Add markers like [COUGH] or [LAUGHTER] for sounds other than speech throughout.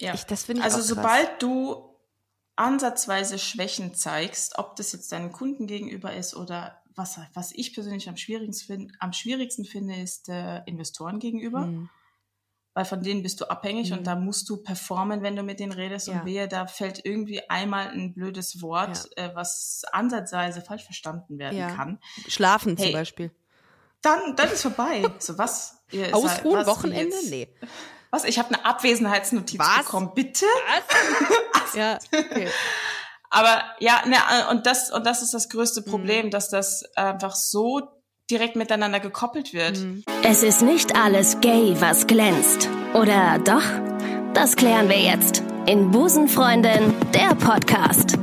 Ja. Ich, das finde ich also sobald du ansatzweise Schwächen zeigst, ob das jetzt deinen Kunden gegenüber ist oder was, was ich persönlich am schwierigsten, am schwierigsten finde, ist äh, Investoren gegenüber. Mhm. Weil von denen bist du abhängig Mhm. und da musst du performen, wenn du mit denen redest. Ja. Und wehe, da fällt irgendwie einmal ein blödes Wort, äh, was ansatzweise falsch verstanden werden Ja. kann. Schlafen zum Hey, Beispiel. Dann, dann ist vorbei. So was? Ausruhen, Wochenende? Nee. Was? Ich habe eine Abwesenheitsnotiz Was? bekommen. Bitte? [LAUGHS] Ja, okay. Aber ja, ne, und das und das ist das größte Problem, Mhm. dass das einfach so direkt miteinander gekoppelt wird. Mhm. Es ist nicht alles gay, was glänzt. Oder doch? Das klären wir jetzt in Busenfreundin, der Podcast.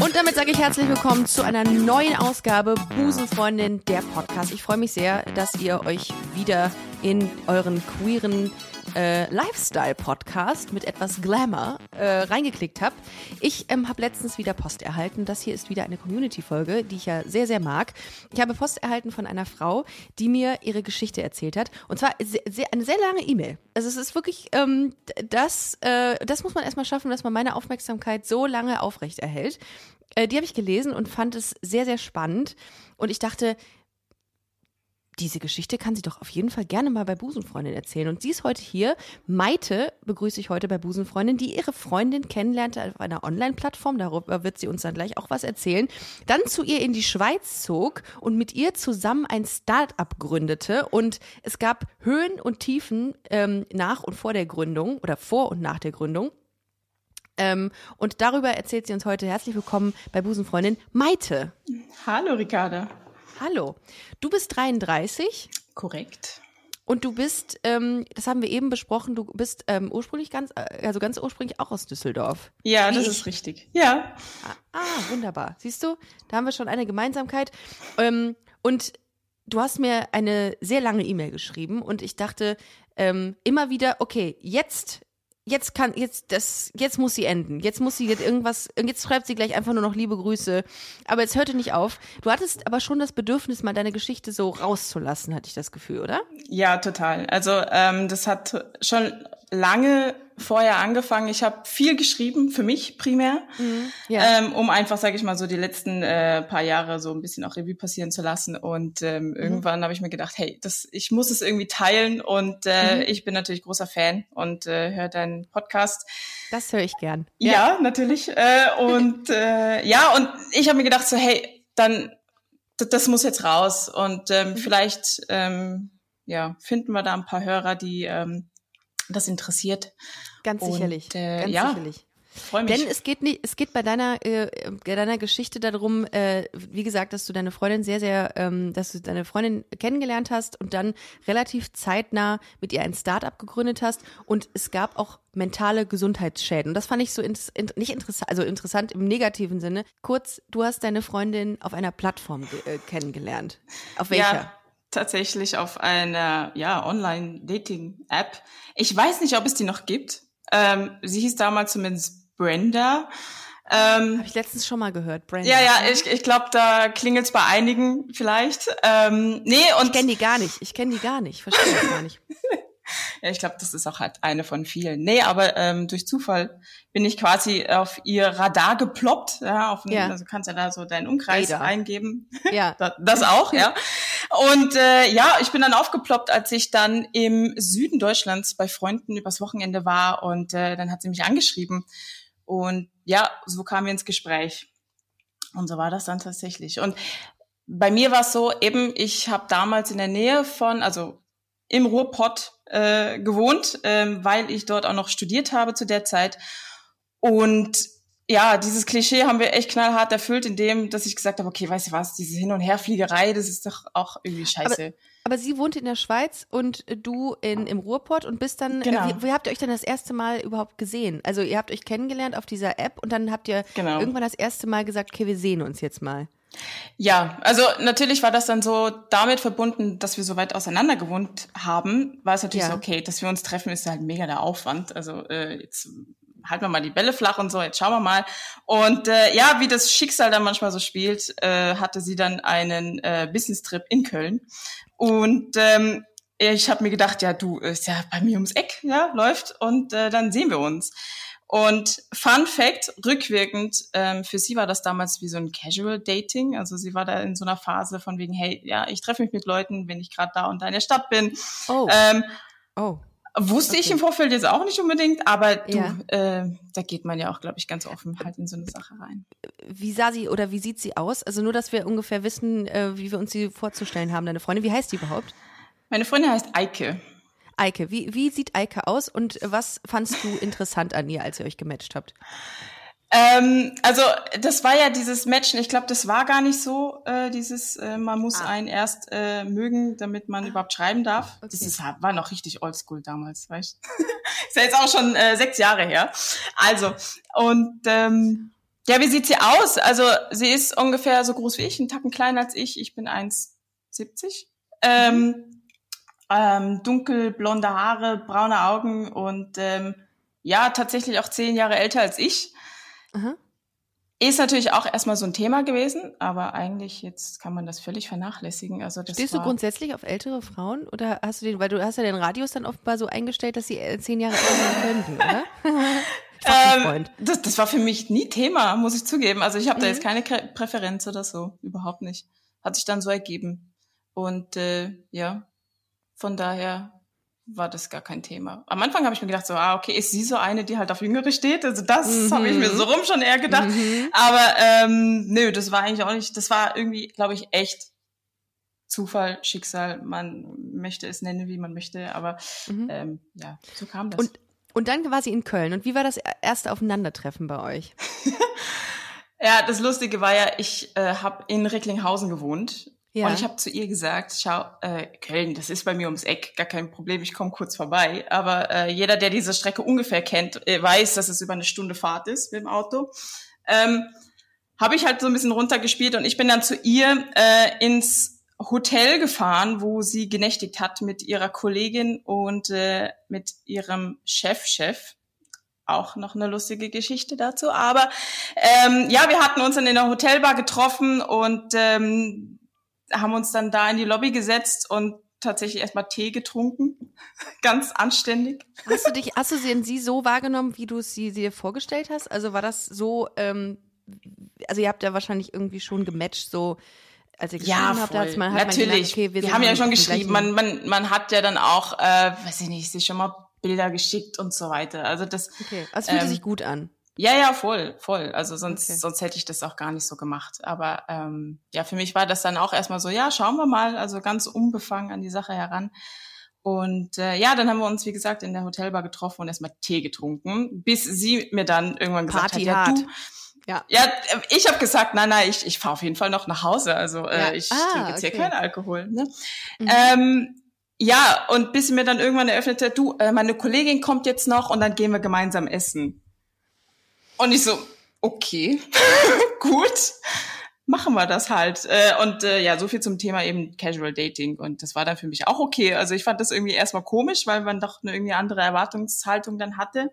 Und damit sage ich herzlich willkommen zu einer neuen Ausgabe Busenfreundin, der Podcast. Ich freue mich sehr, dass ihr euch wieder in euren queeren äh, Lifestyle-Podcast mit etwas Glamour äh, reingeklickt habt. Ich ähm, habe letztens wieder Post erhalten. Das hier ist wieder eine Community-Folge, die ich ja sehr, sehr mag. Ich habe Post erhalten von einer Frau, die mir ihre Geschichte erzählt hat. Und zwar sehr, sehr, eine sehr lange E-Mail. Also es ist wirklich, ähm, das, äh, das muss man erstmal schaffen, dass man meine Aufmerksamkeit so lange aufrecht erhält. Äh, die habe ich gelesen und fand es sehr, sehr spannend. Und ich dachte, diese Geschichte kann sie doch auf jeden Fall gerne mal bei Busenfreundin erzählen. Und sie ist heute hier. Maite begrüße ich heute bei Busenfreundin, die ihre Freundin kennenlernte auf einer Online-Plattform. Darüber wird sie uns dann gleich auch was erzählen. Dann zu ihr in die Schweiz zog und mit ihr zusammen ein Start-up gründete. Und es gab Höhen und Tiefen ähm, nach und vor der Gründung oder vor und nach der Gründung. Ähm, und darüber erzählt sie uns heute. Herzlich willkommen bei Busenfreundin Maite. Hallo Ricarda. Hallo. Du bist 33 Korrekt. und du bist, ähm, das haben wir eben besprochen, du bist ähm, ursprünglich ganz, äh, also ganz ursprünglich auch aus Düsseldorf. Ja, das ich. ist richtig. Ja. Ah, ah, wunderbar. Siehst du, da haben wir schon eine Gemeinsamkeit. Ähm, und du hast mir eine sehr lange E-Mail geschrieben und ich dachte ähm, immer wieder, okay, jetzt. Jetzt kann, jetzt, das, jetzt muss sie enden. Jetzt muss sie jetzt irgendwas, jetzt schreibt sie gleich einfach nur noch liebe Grüße. Aber jetzt hörte nicht auf. Du hattest aber schon das Bedürfnis, mal deine Geschichte so rauszulassen, hatte ich das Gefühl, oder? Ja, total. Also ähm, das hat schon lange vorher angefangen. Ich habe viel geschrieben, für mich primär, Ja. ähm, um einfach, sage ich mal, so die letzten äh, paar Jahre so ein bisschen auch Revue passieren zu lassen. Und ähm, irgendwann habe ich mir gedacht, hey, das, ich muss es irgendwie teilen. Und äh, ich bin natürlich großer Fan und äh, höre deinen Podcast. Das höre ich gern. Ja, natürlich. Äh, und [LAUGHS] äh, ja, und ich habe mir gedacht, so, hey, dann, das muss jetzt raus. Und ähm, vielleicht ähm, ja, finden wir da ein paar Hörer, die ähm, das interessiert. Ganz Und, sicherlich. äh, ganz ja. sicherlich. Freue mich. Denn es geht nicht, es geht bei deiner, äh, deiner Geschichte darum, äh, wie gesagt, dass du deine Freundin sehr, sehr, ähm, dass du deine Freundin kennengelernt hast und dann relativ zeitnah mit ihr ein Start-up gegründet hast und es gab auch mentale Gesundheitsschäden. Und das fand ich so ins, in, nicht interessant, also interessant im negativen Sinne. Kurz, du hast deine Freundin auf einer Plattform äh, kennengelernt. Auf welcher? Ja, tatsächlich auf einer ja, Online-Dating-App. Ich weiß nicht, ob es die noch gibt. Ähm, sie hieß damals zumindest Brenda. Ähm, Habe ich letztens schon mal gehört, Brandon. ja, ja, ich, ich glaube, da klingelt's bei einigen vielleicht. Ähm, nee, und Ich kenne die gar nicht. Ich kenne die gar nicht. Verstehe das gar nicht. [LAUGHS] Ja, ich glaube, das ist auch halt eine von vielen. Nee, aber ähm, durch Zufall bin ich quasi auf ihr Radar geploppt. Ja, auf, Ja. Also kannst ja da so deinen Umkreis Radar. eingeben. [LAUGHS] Ja. Da- Das auch, ja. Und äh, ja, ich bin dann aufgeploppt, als ich dann im Süden Deutschlands bei Freunden übers Wochenende war und äh, dann hat sie mich angeschrieben. Und ja, so kamen wir ins Gespräch. Und so war das dann tatsächlich. Und bei mir war es so, eben, ich habe damals in der Nähe von, also im Ruhrpott äh, gewohnt, ähm, weil ich dort auch noch studiert habe zu der Zeit. Und ja, dieses Klischee haben wir echt knallhart erfüllt, indem, dass ich gesagt habe, okay, weißt du was, diese Hin- und Herfliegerei, das ist doch auch irgendwie scheiße. Aber sie wohnt in der Schweiz und du in, im Ruhrpott und bist dann, Genau. wie, wie habt ihr euch denn das erste Mal überhaupt gesehen? Also ihr habt euch kennengelernt auf dieser App und dann habt ihr Genau. irgendwann das erste Mal gesagt, okay, wir sehen uns jetzt mal. Ja, also natürlich war das dann so damit verbunden, dass wir so weit auseinander gewohnt haben, war es natürlich Ja. so, okay, dass wir uns treffen, ist halt mega der Aufwand. Also äh, jetzt halten wir mal die Bälle flach und so, jetzt schauen wir mal. Und äh, ja, wie das Schicksal dann manchmal so spielt, äh, hatte sie dann einen äh, Business-Trip in Köln. Und ähm, ich habe mir gedacht, ja, du ist ja bei mir ums Eck, ja, läuft und äh, dann sehen wir uns. Und Fun Fact, rückwirkend, ähm, für sie war das damals wie so ein Casual Dating. Also sie war da in so einer Phase von wegen, hey, ja, ich treffe mich mit Leuten, wenn ich gerade da und da in der Stadt bin. Oh. Ähm, oh. Wusste Okay. ich im Vorfeld jetzt auch nicht unbedingt, aber du, Ja. äh, da geht man ja auch, glaube ich, ganz offen halt in so eine Sache rein. Wie sah sie oder wie sieht sie aus? Also nur, dass wir ungefähr wissen, äh, wie wir uns sie vorzustellen haben, deine Freundin. Wie heißt die überhaupt? Meine Freundin heißt Eike. Eike. Wie, wie sieht Eike aus und was fandst du interessant an ihr, als ihr euch gematcht habt? Ähm, also das war ja dieses Matchen, ich glaube, das war gar nicht so, äh, dieses, äh, man muss Ah. einen erst äh, mögen, damit man überhaupt schreiben darf. Das Okay. ist, war noch richtig oldschool damals, weißt du? [LAUGHS] ist ja jetzt auch schon äh, sechs Jahre her. Also, und ähm, ja, wie sieht sie aus? Also sie ist ungefähr so groß wie ich, einen Tacken kleiner als ich. Ich bin 1,70. Ähm, ähm, dunkelblonde Haare, braune Augen und ähm, ja, tatsächlich auch zehn Jahre älter als ich. Aha. Ist natürlich auch erstmal so ein Thema gewesen, aber eigentlich jetzt kann man das völlig vernachlässigen. Also das Stehst du grundsätzlich auf ältere Frauen oder hast du den, weil du hast ja den Radius dann offenbar so eingestellt, dass sie äh, zehn Jahre älter sein könnten, oder? [LAUGHS] ähm, das, das war für mich nie Thema, muss ich zugeben. Also ich habe da Mhm. jetzt keine Krä- Präferenz oder so, überhaupt nicht. Hat sich dann so ergeben. Und äh, ja, von daher war das gar kein Thema. Am Anfang habe ich mir gedacht, so, ah, okay, ist sie so eine, die halt auf Jüngere steht? Also das Mhm. habe ich mir so rum schon eher gedacht. Mhm. Aber ähm, nö, das war eigentlich auch nicht, das war irgendwie, glaube ich, echt Zufall, Schicksal. Man möchte es nennen, wie man möchte, aber Mhm. ähm, ja, so kam das. Und, und dann war sie in Köln. Und wie war das erste Aufeinandertreffen bei euch? [LAUGHS] ja, das Lustige war ja, ich äh, habe in Recklinghausen gewohnt. Ja. Und ich habe zu ihr gesagt, schau, äh, Köln, das ist bei mir ums Eck, gar kein Problem, ich komme kurz vorbei. Aber äh, jeder, der diese Strecke ungefähr kennt, äh, weiß, dass es über eine Stunde Fahrt ist mit dem Auto. Ähm, habe ich halt so ein bisschen runtergespielt und ich bin dann zu ihr äh, ins Hotel gefahren, wo sie genächtigt hat mit ihrer Kollegin und äh, mit ihrem Chefchef. Auch noch eine lustige Geschichte dazu. Aber ähm, ja, wir hatten uns dann in der Hotelbar getroffen und ähm, haben uns dann da in die Lobby gesetzt und tatsächlich erstmal Tee getrunken. [LAUGHS] Ganz anständig. Hast du dich, hast du sie, sie so wahrgenommen, wie du es sie dir vorgestellt hast? Also war das so, ähm, also ihr habt ja wahrscheinlich irgendwie schon gematcht, so als ihr geschrieben habt, als man hat natürlich. Man gemerkt, okay, wir, wir haben ja schon geschrieben. Man, man, man hat ja dann auch, äh, weiß ich nicht, sich schon mal Bilder geschickt und so weiter. Also das, Okay, also es fühlte ähm, sich gut an. Ja, ja, voll, voll. Also sonst, Okay. sonst hätte ich das auch gar nicht so gemacht. Aber ähm, ja, für mich war das dann auch erstmal so, ja, schauen wir mal, also ganz unbefangen an die Sache heran. Und äh, ja, dann haben wir uns, wie gesagt, in der Hotelbar getroffen und erstmal Tee getrunken, bis sie mir dann irgendwann gesagt Party hat, ja, hart. du, Ja. ja, äh, ich habe gesagt, nein, nein, ich, ich fahre auf jeden Fall noch nach Hause. Also Ja. äh, ich Ah, trinke jetzt hier okay. keinen Alkohol. Ne? Mhm. Ähm, ja, und bis sie mir dann irgendwann eröffnete, du, äh, meine Kollegin kommt jetzt noch und dann gehen wir gemeinsam essen. Und ich so, okay, [LAUGHS] gut, machen wir das halt. Äh, und äh, ja, so viel zum Thema eben Casual Dating. Und das war dann für mich auch okay. Also ich fand das irgendwie erstmal komisch, weil man doch eine irgendwie andere Erwartungshaltung dann hatte.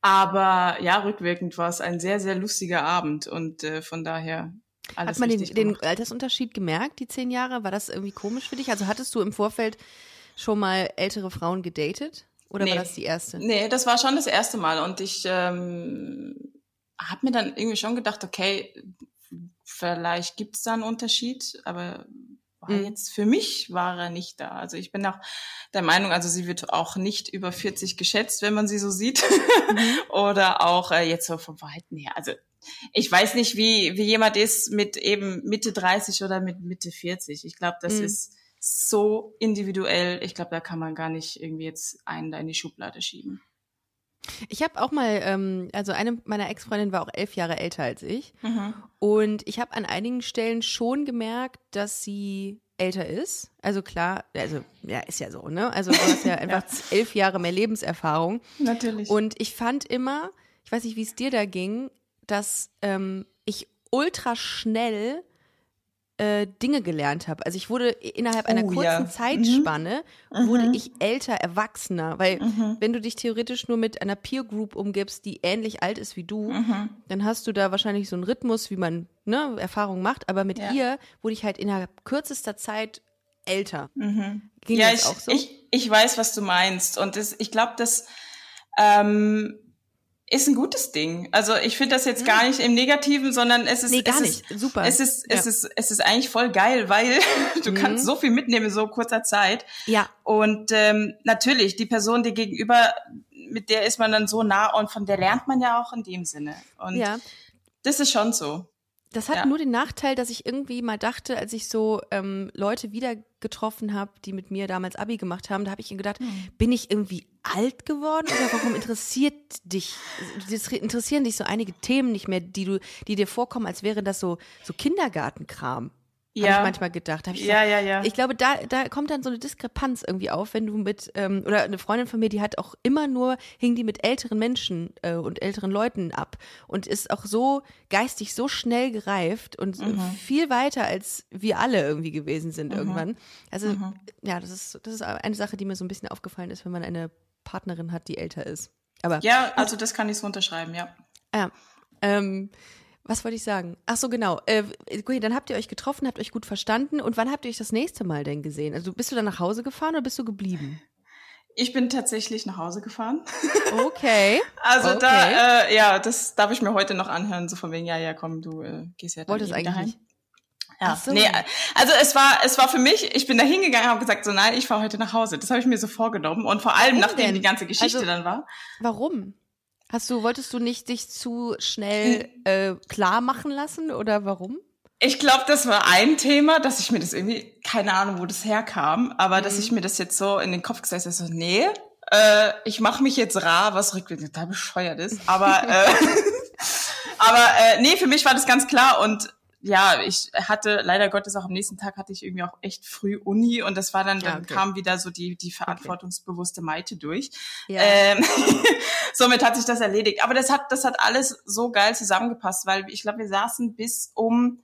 Aber ja, rückwirkend war es ein sehr, sehr lustiger Abend und äh, von daher alles Hat man den, den. Altersunterschied gemerkt, die zehn Jahre? War das irgendwie komisch für dich? Also hattest du im Vorfeld schon mal ältere Frauen gedatet? Oder war Nee. das die erste? Nee, das war schon das erste Mal und ich ähm, habe mir dann irgendwie schon gedacht, okay, vielleicht gibt's da einen Unterschied, aber war Mhm. jetzt für mich war er nicht da. Also ich bin auch der Meinung, also sie wird auch nicht über 40 geschätzt, wenn man sie so sieht. Mhm. [LAUGHS] Oder auch äh, jetzt so vom Verhalten her. Also ich weiß nicht, wie, wie jemand ist mit eben Mitte 30 oder mit Mitte 40. Ich glaube, das Mhm. ist so individuell. Ich glaube, da kann man gar nicht irgendwie jetzt einen da in die Schublade schieben. Ich habe auch mal, ähm, also eine meiner Ex-Freundinnen war auch elf Jahre älter als ich. Mhm. Und ich habe an einigen Stellen schon gemerkt, dass sie älter ist. Also klar, also ja, ist ja so, ne? Also du hast ja [LAUGHS] einfach elf Jahre mehr Lebenserfahrung. Natürlich. Und ich fand immer, ich weiß nicht, wie es dir da ging, dass ähm, ich ultra schnell äh, Dinge gelernt habe. Also ich wurde innerhalb einer Oh, kurzen ja. Zeitspanne Mhm. wurde ich älter, erwachsener, weil Mhm. wenn du dich theoretisch nur mit einer Peer Group umgibst, die ähnlich alt ist wie du, Mhm. dann hast du da wahrscheinlich so einen Rhythmus, wie man ne, Erfahrungen macht. Aber mit Ja. ihr wurde ich halt innerhalb kürzester Zeit älter. Mhm. Ging ja, ich, auch so? ich, ich weiß, was du meinst. Und das, ich glaube, das ähm, ist ein gutes Ding. Also ich finde das jetzt gar nicht im Negativen, sondern es ist Mhm. Nee, gar es nicht. Ist, Super. Es ist, es Ja. ist, es ist eigentlich voll geil, weil [LAUGHS] du Mhm. kannst so viel mitnehmen in so kurzer Zeit. ja, Und ähm, natürlich, die Person, die gegenüber, mit der ist man dann so nah und von der lernt man ja auch in dem Sinne. Und ja. das ist schon so. Das hat Ja. nur den Nachteil, dass ich irgendwie mal dachte, als ich so ähm, Leute wieder getroffen habe, die mit mir damals Abi gemacht haben, da habe ich gedacht, Hm. bin ich irgendwie alt geworden oder warum interessiert dich, interessieren dich so einige Themen nicht mehr, die du, die dir vorkommen, als wäre das so, so Kindergartenkram. Habe Ja. ich manchmal gedacht. Ich Ja, gesagt, ja, ja. Ich glaube, da, da kommt dann so eine Diskrepanz irgendwie auf, wenn du mit, ähm, oder eine Freundin von mir, die hat auch immer nur, hing die mit älteren Menschen äh, und älteren Leuten ab und ist auch so geistig so schnell gereift und Mhm. viel weiter, als wir alle irgendwie gewesen sind irgendwann. Also, Mhm. ja, das ist, das ist eine Sache, die mir so ein bisschen aufgefallen ist, wenn man eine Partnerin hat, die älter ist. Aber Ja, also das kann ich so unterschreiben, ja. ja. Ähm, was wollte ich sagen? Ach so, genau. Äh, okay, dann habt ihr euch getroffen, habt euch gut verstanden. Und wann habt ihr euch das nächste Mal denn gesehen? Also bist du dann nach Hause gefahren oder bist du geblieben? Ich bin tatsächlich nach Hause gefahren. [LAUGHS] Okay. Also Okay. da, äh, ja, das darf ich mir heute noch anhören, so von wegen, ja, ja, komm, du äh, gehst ja dann Wolltest eigentlich wieder heim. nicht. Ja, so. nee, also es war, es war für mich, ich bin da hingegangen und habe gesagt, so nein, ich fahre heute nach Hause. Das habe ich mir so vorgenommen. Und vor allem, Warum nachdem denn? die ganze Geschichte Also- dann war. Warum? Hast du, wolltest du nicht dich zu schnell äh, klar machen lassen oder warum? Ich glaube, das war ein Thema, dass ich mir das irgendwie, keine Ahnung, wo das herkam, aber Mhm. dass ich mir das jetzt so in den Kopf gesetzt habe, so, nee, äh, ich mache mich jetzt rar, was rückwirkend total bescheuert ist. Aber, äh, [LAUGHS] aber äh, nee, für mich war das ganz klar und ja, ich hatte leider Gottes auch am nächsten Tag hatte ich irgendwie auch echt früh Uni und das war dann, Ja, dann okay. kam wieder so die, die verantwortungsbewusste Maite durch. Ja. Ähm, [LAUGHS] somit hat sich das erledigt. Aber das hat, das hat alles so geil zusammengepasst, weil ich glaube, wir saßen bis um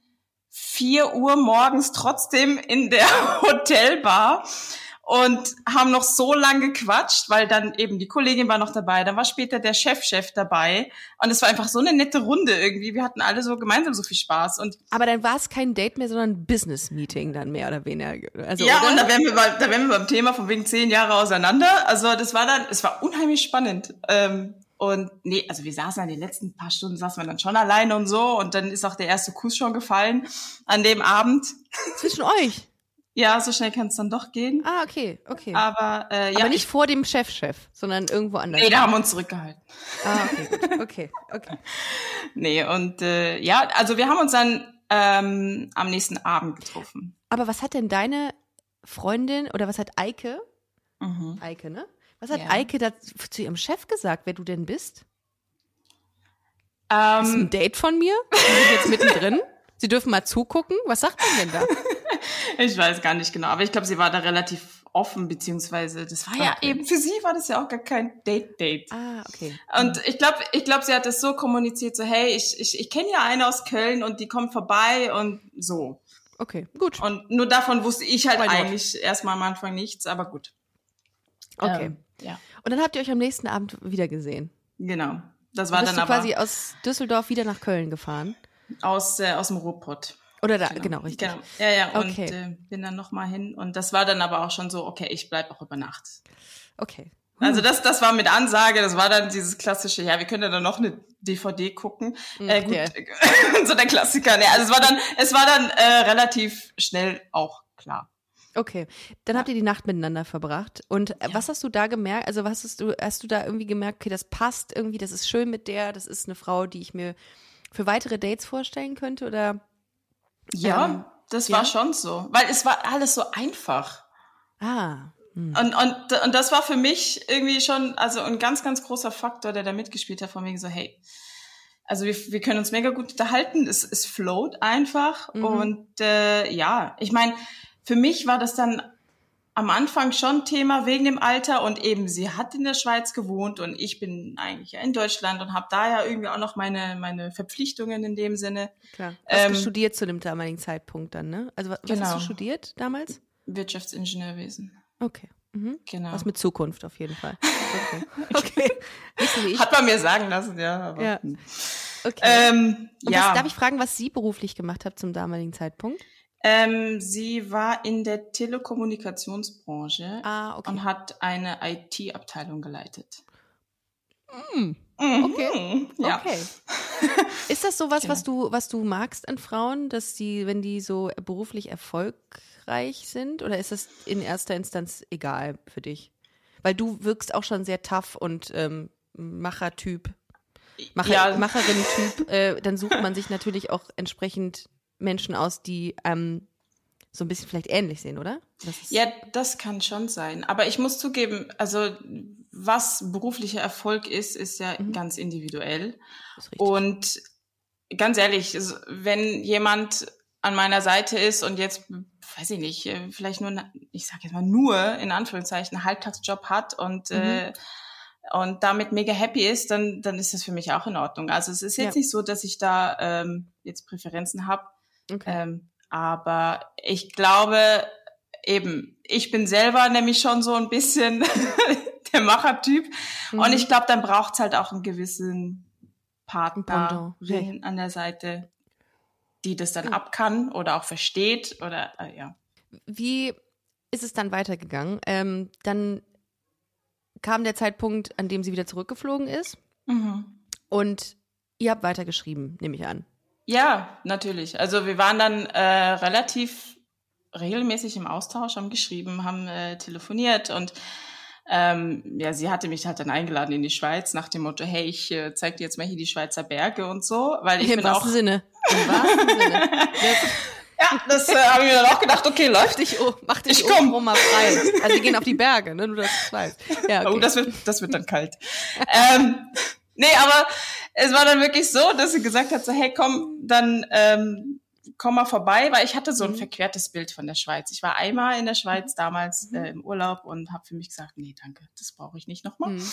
4 Uhr morgens trotzdem in der [LAUGHS] Hotelbar und haben noch so lange gequatscht, weil dann eben die Kollegin war noch dabei, dann war später der Chefchef dabei und es war einfach so eine nette Runde irgendwie. Wir hatten alle so gemeinsam so viel Spaß und Aber dann war es kein Date mehr, sondern ein Business-Meeting dann mehr oder weniger. Also, ja, oder? und da wären wir, bei, da wären wir beim Thema von wegen zehn Jahre auseinander. Also das war dann, es war unheimlich spannend. Ähm, und nee, also wir saßen dann die letzten paar Stunden, saßen wir dann schon alleine und so. Und dann ist auch der erste Kuss schon gefallen an dem Abend. Zwischen euch. Ja, so schnell kann es dann doch gehen. Ah, okay, okay. Aber äh, ja, Aber nicht ich, vor dem Chef-Chef, sondern irgendwo anders. nee, da haben wir uns zurückgehalten. Ah, okay, gut. Okay, okay. [LAUGHS] Nee, und äh, ja, also wir haben uns dann ähm, am nächsten Abend getroffen. Aber was hat denn deine Freundin oder was hat Eike, Mhm. Eike, ne? Was hat Ja. Eike da zu ihrem Chef gesagt, wer du denn bist? Ist ein Ähm, Date von mir? Sie sind jetzt mittendrin. Sie dürfen mal zugucken. Was sagt man denn da? [LAUGHS] [LAUGHS] Ich weiß gar nicht genau, aber ich glaube, sie war da relativ offen, beziehungsweise das war ja Okay. eben, für sie war das ja auch gar kein Date-Date. Ah, okay. Und ich glaube, ich glaube, sie hat das so kommuniziert, so hey, ich, ich, ich kenne ja eine aus Köln und die kommt vorbei und so. Okay, gut. Und nur davon wusste ich halt Why eigentlich erstmal am Anfang nichts, aber gut. Okay. Ähm, ja, Und dann habt ihr euch am nächsten Abend wieder gesehen. genau. Das War dann du aber quasi aus Düsseldorf wieder nach Köln gefahren? aus, äh, aus dem Ruhrpott. Oder da, genau, richtig. Genau. Ja, ja, und Okay. äh, bin dann nochmal hin. Und das war dann aber auch schon so, okay, ich bleib auch über Nacht. Okay. Also das, das war mit Ansage, das war dann dieses klassische, ja, wir können ja dann noch eine DVD gucken. Äh, gut, Ja. [LAUGHS] so der Klassiker. Nee, also es war dann, es war dann äh, relativ schnell auch klar. Okay, dann habt ihr die Nacht miteinander verbracht. Und äh, was hast du da gemerkt? Also was hast du, hast du da irgendwie gemerkt, okay, das passt irgendwie, das ist schön mit der, das ist eine Frau, die ich mir für weitere Dates vorstellen könnte? Oder Ja, Ähm, das ja? war schon so, weil es war alles so einfach. ah, hm. Und, und, und das war für mich irgendwie schon, also ein ganz, ganz großer Faktor, der da mitgespielt hat, von wegen so, hey, also wir, wir können uns mega gut unterhalten, es, es float einfach. Mhm. Und äh, ja, ich meine, für mich war das dann am Anfang schon Thema wegen dem Alter und eben sie hat in der Schweiz gewohnt und ich bin eigentlich ja in Deutschland und habe da ja irgendwie auch noch meine, meine Verpflichtungen in dem Sinne. klar. Du hast Ähm, studiert zu dem damaligen Zeitpunkt dann, ne? Also was, was hast Genau. du studiert damals? Wirtschaftsingenieurwesen. Okay. Mhm. Genau. Was mit Zukunft auf jeden Fall. Okay. [LAUGHS] okay. Hat man mir sagen lassen, ja. Ja. hm. Okay. Ähm, Und ja. was, darf ich fragen, was Sie beruflich gemacht hat zum damaligen Zeitpunkt? Ähm, sie war in der Telekommunikationsbranche Ah, okay. und hat eine IT-Abteilung geleitet. Mm, Mhm. Okay. Ja. Okay. [LAUGHS] Ist das sowas, was Genau. du, was du magst an Frauen, dass die, wenn die so beruflich erfolgreich sind, oder ist das in erster Instanz egal für dich? Weil du wirkst auch schon sehr tough und ähm, Machertyp, Macher, Ja. Macherin-Typ. Äh, dann sucht man sich natürlich auch entsprechend Menschen aus, die ähm, so ein bisschen vielleicht ähnlich sehen, oder? Das Ja, das kann schon sein. Aber ich muss zugeben, also was beruflicher Erfolg ist, ist ja Mhm. ganz individuell. Und ganz ehrlich, wenn jemand an meiner Seite ist und jetzt, weiß ich nicht, äh, vielleicht nur, ich sage jetzt mal nur in Anführungszeichen, einen Halbtagsjob hat und Mhm. äh, und damit mega happy ist, dann dann ist das für mich auch in Ordnung. Also es ist jetzt Ja. nicht so, dass ich da ähm, jetzt Präferenzen habe. Okay. Ähm, aber ich glaube eben, ich bin selber nämlich schon so ein bisschen [LAUGHS] der Machertyp. Und Mhm. ich glaube, dann braucht's halt auch einen gewissen Pendant, Partnerin an der Seite, die das dann ab kann oder auch versteht oder äh, ja. Wie ist es dann weitergegangen? Ähm, dann kam der Zeitpunkt, an dem sie wieder zurückgeflogen ist Mhm. und ihr habt weitergeschrieben, nehme ich an. Ja, natürlich. Also wir waren dann äh, relativ regelmäßig im Austausch, haben geschrieben, haben äh, telefoniert und ähm, ja, sie hatte mich halt dann eingeladen in die Schweiz nach dem Motto, hey, ich äh, zeig dir jetzt mal hier die Schweizer Berge und so, weil ich Im bin auch Sinne. Im wahrsten Sinne. Das, [LAUGHS] ja, das äh, habe ich mir dann auch gedacht, okay, läuft. dich, oh, mach dich Ich komm. mal frei. Also wir gehen auf die Berge, ne? Nur, dass du es weißt. Ja, okay. Oh, das wird, das wird dann kalt. ähm, nee, aber es war dann wirklich so, dass sie gesagt hat, so, hey, komm, dann ähm, komm mal vorbei, weil ich hatte so ein Mhm. verquertes Bild von der Schweiz. Ich war einmal in der Schweiz damals äh, im Urlaub und habe für mich gesagt, nee, danke, das brauche ich nicht nochmal. Mhm.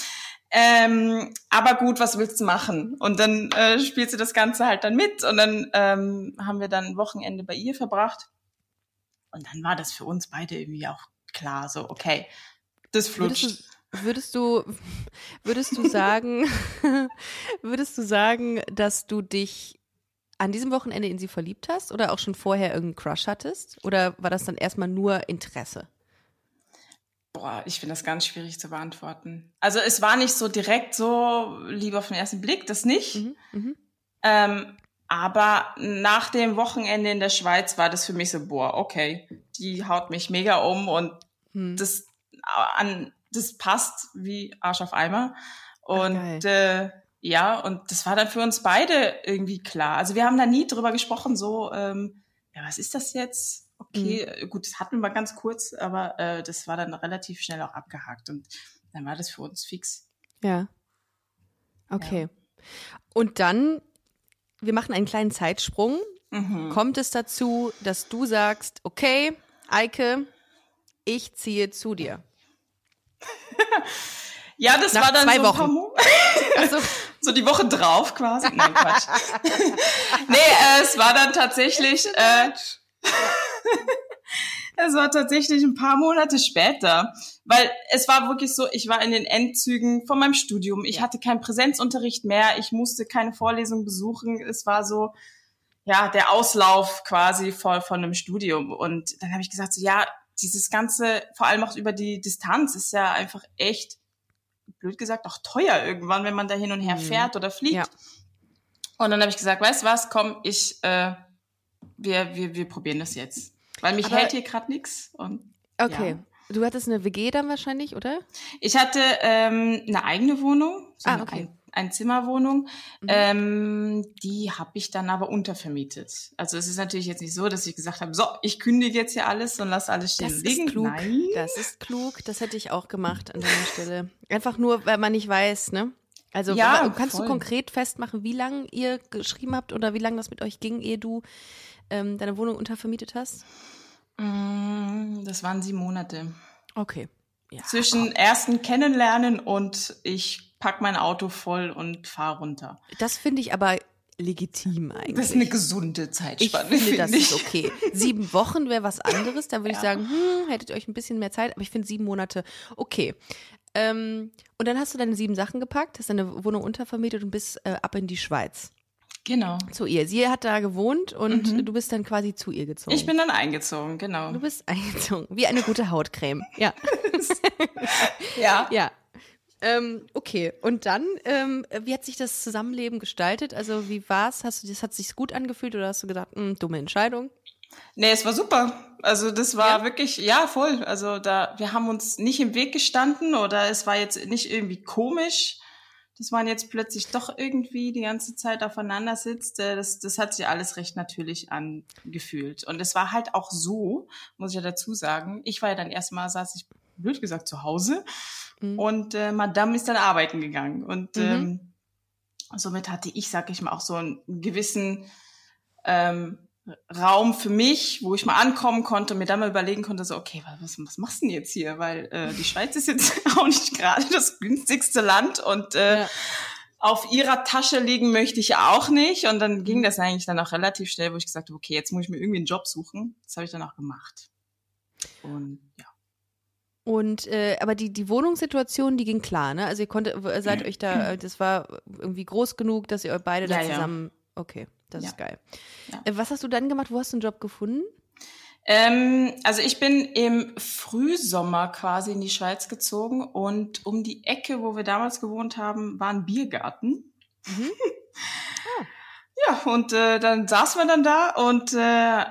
Ähm, aber gut, was willst du machen? Und dann äh, spielt sie das Ganze halt dann mit und dann ähm, haben wir dann ein Wochenende bei ihr verbracht. Und dann war das für uns beide irgendwie auch klar, so, okay, das Würdest flutscht. du, würdest du, würdest du sagen, [LAUGHS] würdest du sagen, dass du dich an diesem Wochenende in sie verliebt hast oder auch schon vorher irgendeinen Crush hattest? Oder war das dann erstmal nur Interesse? Boah, ich finde das ganz schwierig zu beantworten. Also es war nicht so direkt so lieber auf den ersten Blick, das nicht. Mhm. Mhm. Ähm, aber nach dem Wochenende in der Schweiz war das für mich so, boah, okay, die haut mich mega um und Hm. das an das passt wie Arsch auf Eimer. Und äh, ja, und das war dann für uns beide irgendwie klar. Also wir haben da nie drüber gesprochen, so, ähm, ja, was ist das jetzt? Okay, Mhm. äh, gut, das hatten wir ganz kurz, aber äh, das war dann relativ schnell auch abgehakt und dann war das für uns fix. Ja. Okay. Und dann, wir machen einen kleinen Zeitsprung. Mhm. Kommt es dazu, dass du sagst, okay, Eike, ich ziehe zu dir? Ja, das Nach war dann zwei so ein paar Wochen. Also, [LAUGHS] [LAUGHS] so die Woche drauf quasi. Nein, Quatsch. [LAUGHS] nee, äh, es war dann tatsächlich, äh, es war tatsächlich ein paar Monate später, weil es war wirklich so, ich war in den Endzügen von meinem Studium. Ich hatte keinen Präsenzunterricht mehr, ich musste keine Vorlesung besuchen. Es war so, ja, der Auslauf quasi von, von einem Studium. Und dann habe ich gesagt, so ja, dieses Ganze, vor allem auch über die Distanz, ist ja einfach echt, blöd gesagt, auch teuer irgendwann, wenn man da hin und her Mhm. fährt oder fliegt. Ja. Und dann habe ich gesagt, weißt du was, komm, ich, äh, wir, wir, wir probieren das jetzt. Weil mich Aber- hält hier gerade. Und okay. Du hattest eine WG dann wahrscheinlich, oder? ich hatte ähm, eine eigene Wohnung, so Ah, eine okay. Ein, Einzimmerwohnung. Mhm. Ähm, die habe ich dann aber untervermietet. Also es ist natürlich jetzt nicht so, dass ich gesagt habe, so, ich kündige jetzt hier alles und lasse alles stehen Das und ist liegen. klug. Nein. Das ist klug. Das hätte ich auch gemacht an deiner Stelle. Einfach nur, weil man nicht weiß, ne? Also Ja, kannst voll. du konkret festmachen, wie lange ihr geschrieben habt oder wie lange das mit euch ging, ehe du ähm, deine Wohnung untervermietet hast? Mm, Das waren sieben Monate. Okay. Ja. Zwischen ersten Kennenlernen und ich pack mein Auto voll und fahre runter. Das finde ich aber legitim eigentlich. Das ist eine gesunde ich Zeitspanne, finde, das finde ist ich. okay. Sieben Wochen wäre was anderes. Da würde ich Ja. sagen, hm, hättet ihr euch ein bisschen mehr Zeit. Aber ich finde sieben Monate okay. Ähm, und dann hast du deine sieben Sachen gepackt, hast deine Wohnung untervermietet und bist äh, ab in die Schweiz. Genau. Zu ihr. Sie hat da gewohnt und mhm. du bist dann quasi zu ihr gezogen. Ich bin dann eingezogen, genau. Du bist eingezogen. Wie eine gute Hautcreme. Ja. [LAUGHS] ja. [LAUGHS] Ja. Ähm, okay, und dann, ähm, wie hat sich das Zusammenleben gestaltet? Also wie war's? Hast du das hat sich gut angefühlt oder hast du gedacht, mh, hm, dumme Entscheidung? Nee, es war super. Also das war ja. wirklich, ja, voll. Also da, wir haben uns nicht im Weg gestanden oder es war jetzt nicht irgendwie komisch, dass man jetzt plötzlich doch irgendwie die ganze Zeit aufeinander sitzt. Äh, das, das hat sich alles recht natürlich angefühlt. Und es war halt auch so, muss ich ja dazu sagen, ich war ja dann erstmal, saß ich blöd gesagt zu Hause Mhm. Und äh, Madame ist dann arbeiten gegangen. Und mhm. ähm, somit hatte ich, sag ich mal, auch so einen gewissen ähm, Raum für mich, wo ich mal ankommen konnte und mir dann mal überlegen konnte, so, okay, was, was machst du denn jetzt hier? Weil äh, die Schweiz ist jetzt [LAUGHS] auch nicht gerade das günstigste Land und äh, ja. auf ihrer Tasche liegen möchte ich auch nicht. Und dann ging mhm. das eigentlich dann auch relativ schnell, wo ich gesagt habe, okay, jetzt muss ich mir irgendwie einen Job suchen. Das habe ich dann auch gemacht. Und. Und äh, aber die die Wohnungssituation, die ging klar, ne? Also ihr konntet seid euch da, äh, das war irgendwie groß genug, dass ihr euch beide ja, da zusammen. Ja. Okay, das ja. ist geil. Äh, was hast du dann gemacht? Wo hast du einen Job gefunden? Ähm, also ich bin im Frühsommer quasi in die Schweiz gezogen und um die Ecke, wo wir damals gewohnt haben, war ein Biergarten. Mhm. Ah. [LAUGHS] Ja, und äh, dann saßen wir dann da und äh,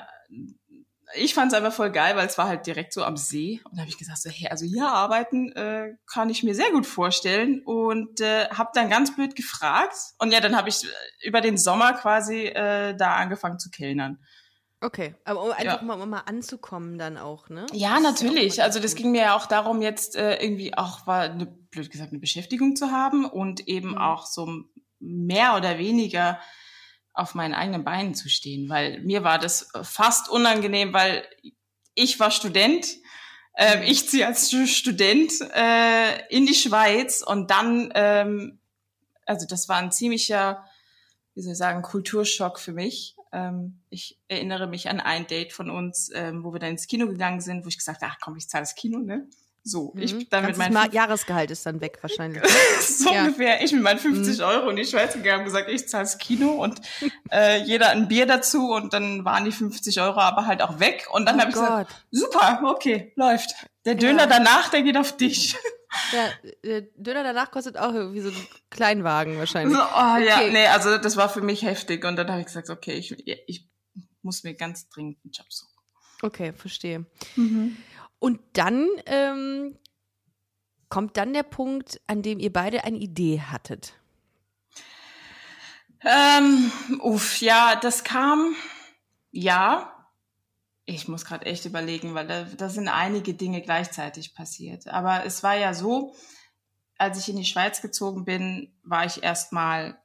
ich fand es einfach voll geil, weil es war halt direkt so am See. Und da habe ich gesagt, so, hey, also hier arbeiten äh, kann ich mir sehr gut vorstellen. Und äh, habe dann ganz blöd gefragt. Und ja, dann habe ich äh, über den Sommer quasi äh, da angefangen zu kellnern. Okay, aber um einfach ja. mal, um mal anzukommen dann auch, ne? Ja, natürlich. Ja also das ging mir ja auch darum, jetzt äh, irgendwie auch, war eine, blöd gesagt, eine Beschäftigung zu haben und eben mhm. auch so mehr oder weniger auf meinen eigenen Beinen zu stehen, weil mir war das fast unangenehm, weil ich war Student, äh, ich ziehe als Student äh, in die Schweiz und dann, ähm, also das war ein ziemlicher, wie soll ich sagen, Kulturschock für mich. Ähm, ich erinnere mich an ein Date von uns, ähm, wo wir dann ins Kino gegangen sind, wo ich gesagt habe, ach komm, ich zahle das Kino, ne? So, mhm. ich dann mit meinem Jahresgehalt ist dann weg wahrscheinlich. [LAUGHS] so ja. ungefähr. Ich mit meinen 50 mhm. Euro in die Schweiz gegangen und gesagt, ich zahle das Kino und [LAUGHS] äh, jeder ein Bier dazu und dann waren die 50 Euro aber halt auch weg und dann oh habe ich gesagt, super, okay, läuft. Der Döner ja. danach, der geht auf dich. [LAUGHS] Ja, der Döner danach kostet auch irgendwie so einen Kleinwagen wahrscheinlich. So, oh okay. ja, nee, also das war für mich heftig und dann habe ich gesagt, okay, ich, ich muss mir ganz dringend einen Job suchen. Okay, verstehe. Mhm. Und dann ähm, kommt dann der Punkt, an dem ihr beide eine Idee hattet. Ähm, uff, ja, das kam, ja. Ich muss gerade echt überlegen, weil da, da sind einige Dinge gleichzeitig passiert. Aber es war ja so, als ich in die Schweiz gezogen bin, war ich erstmal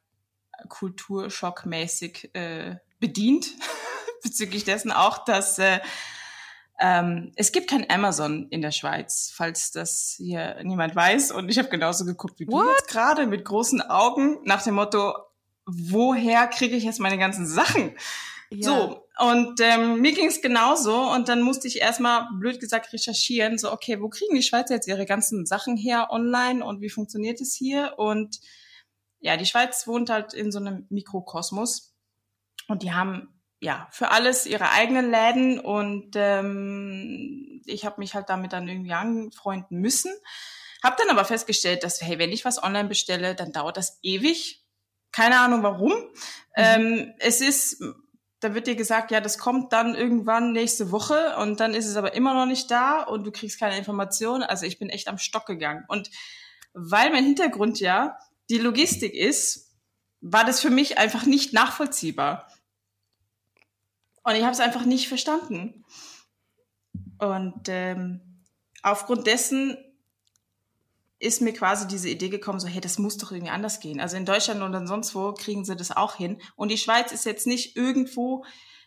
kulturschockmäßig äh, bedient [LAUGHS] bezüglich dessen auch, dass äh, ähm, es gibt kein Amazon in der Schweiz, falls das hier niemand weiß. Und ich habe genauso geguckt wie What? du jetzt gerade mit großen Augen nach dem Motto, woher kriege ich jetzt meine ganzen Sachen? Ja. So, und ähm, mir ging es genauso und dann musste ich erstmal, blöd gesagt, recherchieren, so, okay, wo kriegen die Schweizer jetzt ihre ganzen Sachen her online und wie funktioniert es hier? Und ja, die Schweiz wohnt halt in so einem Mikrokosmos und die haben ja, für alles ihre eigenen Läden und ähm, ich habe mich halt damit dann irgendwie anfreunden müssen. Hab dann aber festgestellt, dass, hey, wenn ich was online bestelle, dann dauert das ewig. Keine Ahnung warum. Mhm. Ähm, es ist, da wird dir gesagt, ja, das kommt dann irgendwann nächste Woche und dann ist es aber immer noch nicht da und du kriegst keine Informationen. Also ich bin echt am Stock gegangen. Und weil mein Hintergrund ja die Logistik ist, war das für mich einfach nicht nachvollziehbar. Und ich habe es einfach nicht verstanden. Und ähm, aufgrund dessen ist mir quasi diese Idee gekommen, so, hey, das muss doch irgendwie anders gehen. Also in Deutschland und sonst wo kriegen sie das auch hin. Und die Schweiz ist jetzt nicht irgendwo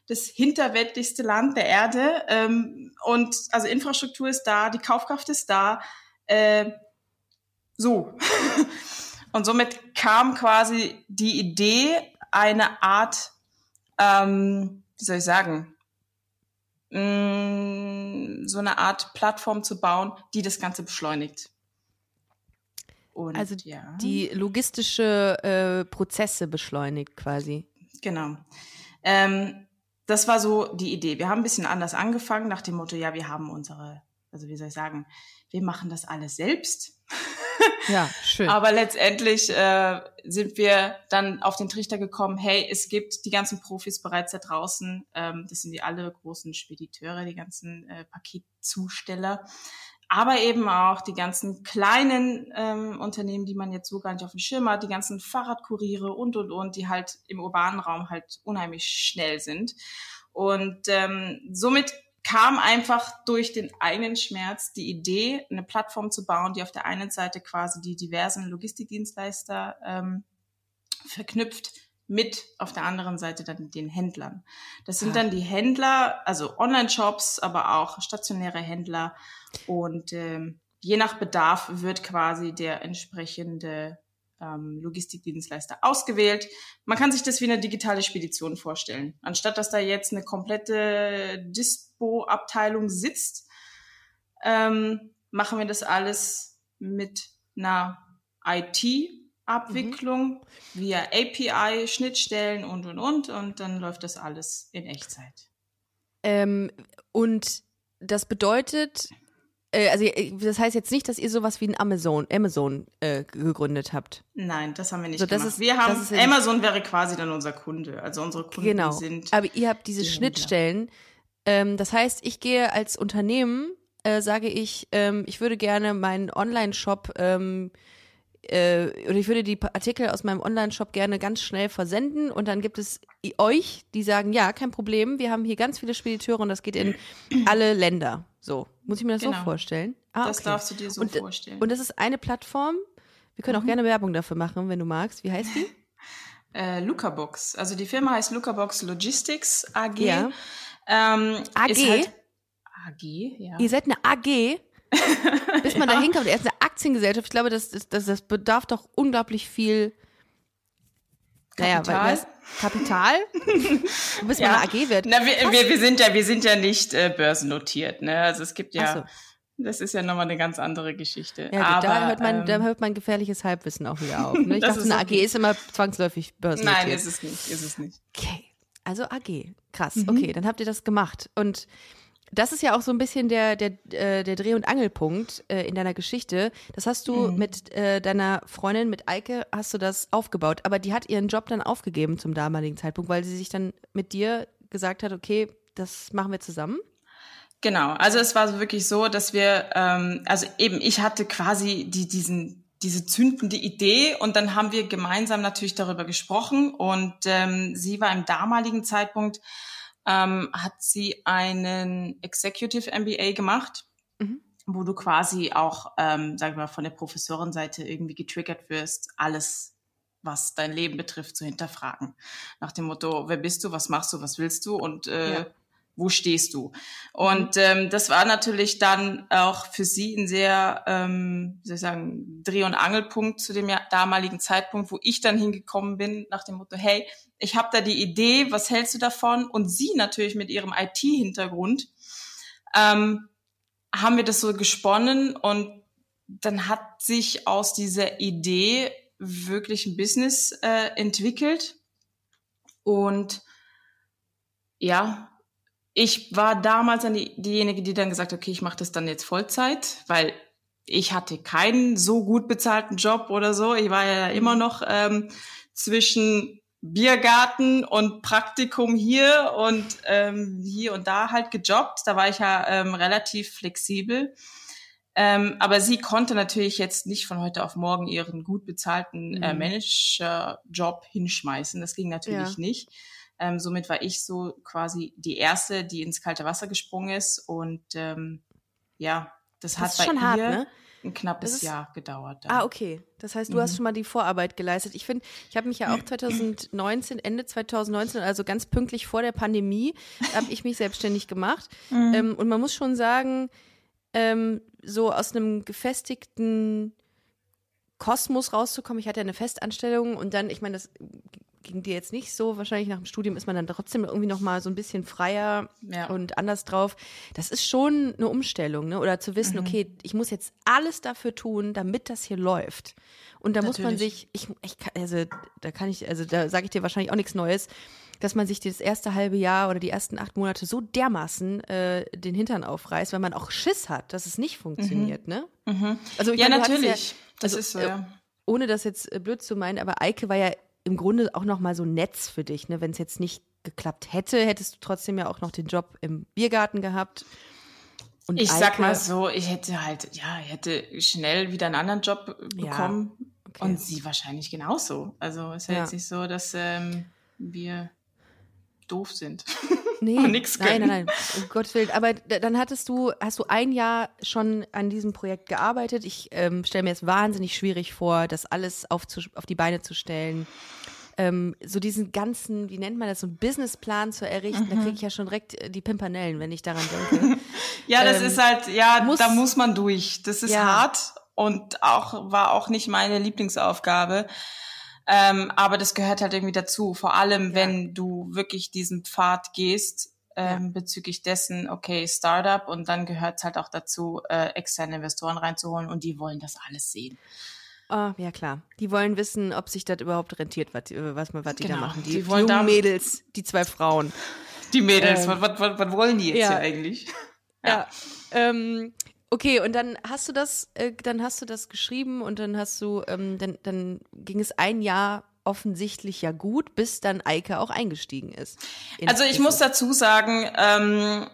das hinterweltlichste Land der Erde. Ähm, und also Infrastruktur ist da, die Kaufkraft ist da. Äh, so. [LAUGHS] und somit kam quasi die Idee, eine Art ähm, wie soll ich sagen, mh, mm, so eine Art Plattform zu bauen, die das Ganze beschleunigt. Und, also ja. die logistische äh, Prozesse beschleunigt quasi. Genau. Ähm, das war so die Idee. Wir haben ein bisschen anders angefangen, nach dem Motto, ja, wir haben unsere, also wie soll ich sagen, wir machen das alles selbst. [LAUGHS] Ja, schön. Aber letztendlich äh, sind wir dann auf den Trichter gekommen, hey, es gibt die ganzen Profis bereits da draußen, ähm, das sind die alle großen Spediteure, die ganzen äh, Paketzusteller, aber eben auch die ganzen kleinen ähm, Unternehmen, die man jetzt so gar nicht auf dem Schirm hat, die ganzen Fahrradkuriere und, und, und, die halt im urbanen Raum halt unheimlich schnell sind. Und ähm, somit kam einfach durch den eigenen Schmerz die Idee, eine Plattform zu bauen, die auf der einen Seite quasi die diversen Logistikdienstleister ähm, verknüpft mit auf der anderen Seite dann den Händlern. Das sind dann die Händler, also Online-Shops, aber auch stationäre Händler und ähm, je nach Bedarf wird quasi der entsprechende ähm, Logistikdienstleister ausgewählt. Man kann sich das wie eine digitale Spedition vorstellen. Anstatt dass da jetzt eine komplette Dispo-Abteilung sitzt, ähm, machen wir das alles mit einer IT-Abwicklung mhm. via API, Schnittstellen und und und und dann läuft das alles in Echtzeit. Ähm, und das bedeutet, also äh, das heißt jetzt nicht, dass ihr sowas wie ein Amazon, Amazon äh, gegründet habt. Nein, das haben wir nicht so, gemacht. Ist, wir haben Amazon wäre quasi dann unser Kunde. Also unsere Kunden genau. sind. Aber ihr habt diese die Schnittstellen. Ähm, das heißt, ich gehe als Unternehmen, äh, sage ich, ähm, ich würde gerne meinen Online-Shop ähm, äh, oder ich würde die Artikel aus meinem Online-Shop gerne ganz schnell versenden und dann gibt es euch, die sagen, ja, kein Problem, wir haben hier ganz viele Spediteure und das geht in alle Länder. So, muss ich mir das genau. so vorstellen? Ah, das okay. darfst du dir so und, vorstellen. Und das ist eine Plattform. Wir können mhm. auch gerne Werbung dafür machen, wenn du magst. Wie heißt die? [LAUGHS] Äh, Lucabox. Also die Firma heißt Lucabox Logistics AG. Ja. Ähm, AG? Halt AG, ja. Ihr seid eine AG? [LAUGHS] Bis man ja. da hinkommt. Er ist eine Aktiengesellschaft. Ich glaube, das, das, das bedarf doch unglaublich viel Kapital. Naja, weil, Kapital? Bis [LAUGHS] ja. man eine AG wird. Na, wir, wir, wir, sind ja, wir sind ja nicht äh, börsennotiert. Ne? Also es gibt ja, so. das ist ja nochmal eine ganz andere Geschichte. Ja, Aber, da, hört man, ähm, da hört man gefährliches Halbwissen auch wieder auf. [LAUGHS] Ne? Ich dachte, eine AG ist immer zwangsläufig börsennotiert. Nein, ist es nicht. Ist es nicht. Okay, also AG. Krass. Mhm. Okay, dann habt ihr das gemacht. Und das ist ja auch so ein bisschen der, der, äh, der Dreh- und Angelpunkt äh, in deiner Geschichte. Das hast du mhm. mit äh, deiner Freundin, mit Eike, hast du das aufgebaut. Aber die hat ihren Job dann aufgegeben zum damaligen Zeitpunkt, weil sie sich dann mit dir gesagt hat, okay, das machen wir zusammen. Genau, also es war so wirklich so, dass wir, ähm, also eben, ich hatte quasi die, diesen, diese zündende Idee und dann haben wir gemeinsam natürlich darüber gesprochen und ähm, sie war im damaligen Zeitpunkt ähm, hat sie einen Executive MBA gemacht, mhm. wo du quasi auch, ähm, sagen wir mal, von der Professorenseite irgendwie getriggert wirst, alles was dein Leben betrifft, zu hinterfragen. Nach dem Motto, wer bist du, was machst du, was willst du und äh, ja wo stehst du? Und mhm. ähm, das war natürlich dann auch für sie ein sehr, ähm, wie soll ich sagen, Dreh- und Angelpunkt zu dem damaligen Zeitpunkt, wo ich dann hingekommen bin nach dem Motto, hey, ich habe da die Idee, was hältst du davon? Und sie natürlich mit ihrem IT-Hintergrund ähm, haben wir das so gesponnen und dann hat sich aus dieser Idee wirklich ein Business äh, entwickelt und ja, ich war damals dann die, diejenige, die dann gesagt hat, okay, ich mache das dann jetzt Vollzeit, weil ich hatte keinen so gut bezahlten Job oder so. Ich war ja immer noch ähm, zwischen Biergarten und Praktikum hier und ähm, hier und da halt gejobbt. Da war ich ja ähm, relativ flexibel. Ähm, aber sie konnte natürlich jetzt nicht von heute auf morgen ihren gut bezahlten äh, mhm. Manager-Job hinschmeißen. Das ging natürlich ja. nicht. Ähm, somit war ich so quasi die erste, die ins kalte Wasser gesprungen ist. Und ähm, ja, das, das hat bei ihr hart, ne? Ein knappes ist, Jahr gedauert. Dann. Ah, okay. Das heißt, du mhm. hast schon mal die Vorarbeit geleistet. Ich finde, ich habe mich ja auch [CLEARS THROAT] 2019, Ende 2019, also ganz pünktlich vor der Pandemie, habe ich mich selbstständig gemacht. [LAUGHS] Mhm. Ähm, und man muss schon sagen, ähm, so aus einem gefestigten Kosmos rauszukommen. Ich hatte ja eine Festanstellung und dann, ich meine, das ging dir jetzt nicht so. Wahrscheinlich nach dem Studium ist man dann trotzdem irgendwie noch mal so ein bisschen freier ja. und anders drauf. Das ist schon eine Umstellung, ne? Oder zu wissen, mhm. okay, ich muss jetzt alles dafür tun, damit das hier läuft. Und da Natürlich. muss man sich, ich, ich also da kann ich, also da sage ich dir wahrscheinlich auch nichts Neues, dass man sich das erste halbe Jahr oder die ersten acht Monate so dermaßen äh, den Hintern aufreißt, weil man auch Schiss hat, dass es nicht funktioniert, mhm. ne? Mhm. Also ja, meine, natürlich. Ja, also, das ist so, ja. Ohne das jetzt äh, blöd zu meinen, aber Eike war ja im Grunde auch noch mal so Netz für dich, ne? Wenn es jetzt nicht geklappt hätte, hättest du trotzdem ja auch noch den Job im Biergarten gehabt. Und ich Eike, sag mal so, ich hätte halt, ja, ich hätte schnell wieder einen anderen Job bekommen. Ja, okay. Und sie wahrscheinlich genauso. Also es ist ja jetzt nicht so, dass ähm, wir doof sind. [LAUGHS] [LAUGHS] Nee, können. Nein, nein, nein, um Gottes Willen. Aber dann hattest du, hast du ein Jahr schon an diesem Projekt gearbeitet. Ich ähm, stelle mir es wahnsinnig schwierig vor, das alles auf, zu, auf die Beine zu stellen. Ähm, so diesen ganzen, wie nennt man das, so einen Businessplan zu errichten, mhm. da kriege ich ja schon direkt äh, die Pimpanellen, wenn ich daran denke. [LAUGHS] ja, das ähm, ist halt, ja, muss, da muss man durch. Das ist ja. hart und auch war auch nicht meine Lieblingsaufgabe. Ähm, aber das gehört halt irgendwie dazu. Vor allem, ja. wenn du wirklich diesen Pfad gehst, ähm, ja. bezüglich dessen, okay, Startup und dann gehört es halt auch dazu, äh, externe Investoren reinzuholen und die wollen das alles sehen. Oh, ja klar. Die wollen wissen, ob sich das überhaupt rentiert, was, äh, was, was die genau. da machen. Die, die, die jungen Mädels, die zwei Frauen. Die Mädels, ähm, was, was, was, wollen die jetzt ja. hier eigentlich? Ja. ja. Ähm, Okay, und dann hast du das, äh, dann hast du das geschrieben und dann hast du, ähm, dann, dann ging es ein Jahr offensichtlich ja gut, bis dann Eike auch eingestiegen ist. Also ich muss dazu sagen, ähm,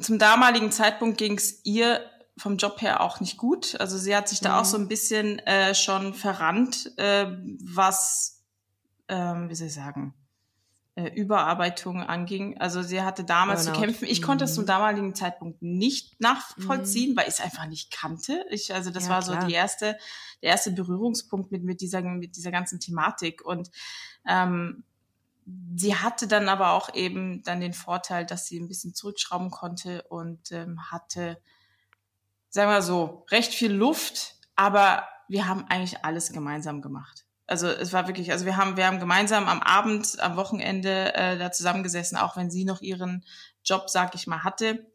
zum damaligen Zeitpunkt ging es ihr vom Job her auch nicht gut. Also sie hat sich da mhm. auch so ein bisschen äh, schon verrannt, äh, was, ähm, wie soll ich sagen, äh, Überarbeitung anging. Also sie hatte damals Burnout. zu kämpfen. Ich mhm. konnte es zum damaligen Zeitpunkt nicht nachvollziehen, mhm. weil ich es einfach nicht kannte. Ich, also das ja, war so die erste, der erste Berührungspunkt mit, mit dieser, mit dieser ganzen Thematik. Und ähm, sie hatte dann aber auch eben dann den Vorteil, dass sie ein bisschen zurückschrauben konnte und ähm, hatte, sagen wir so, recht viel Luft, aber wir haben eigentlich alles gemeinsam gemacht also es war wirklich, also wir haben, wir haben gemeinsam am Abend, am Wochenende äh, da zusammengesessen, auch wenn sie noch ihren Job, sag ich mal, hatte.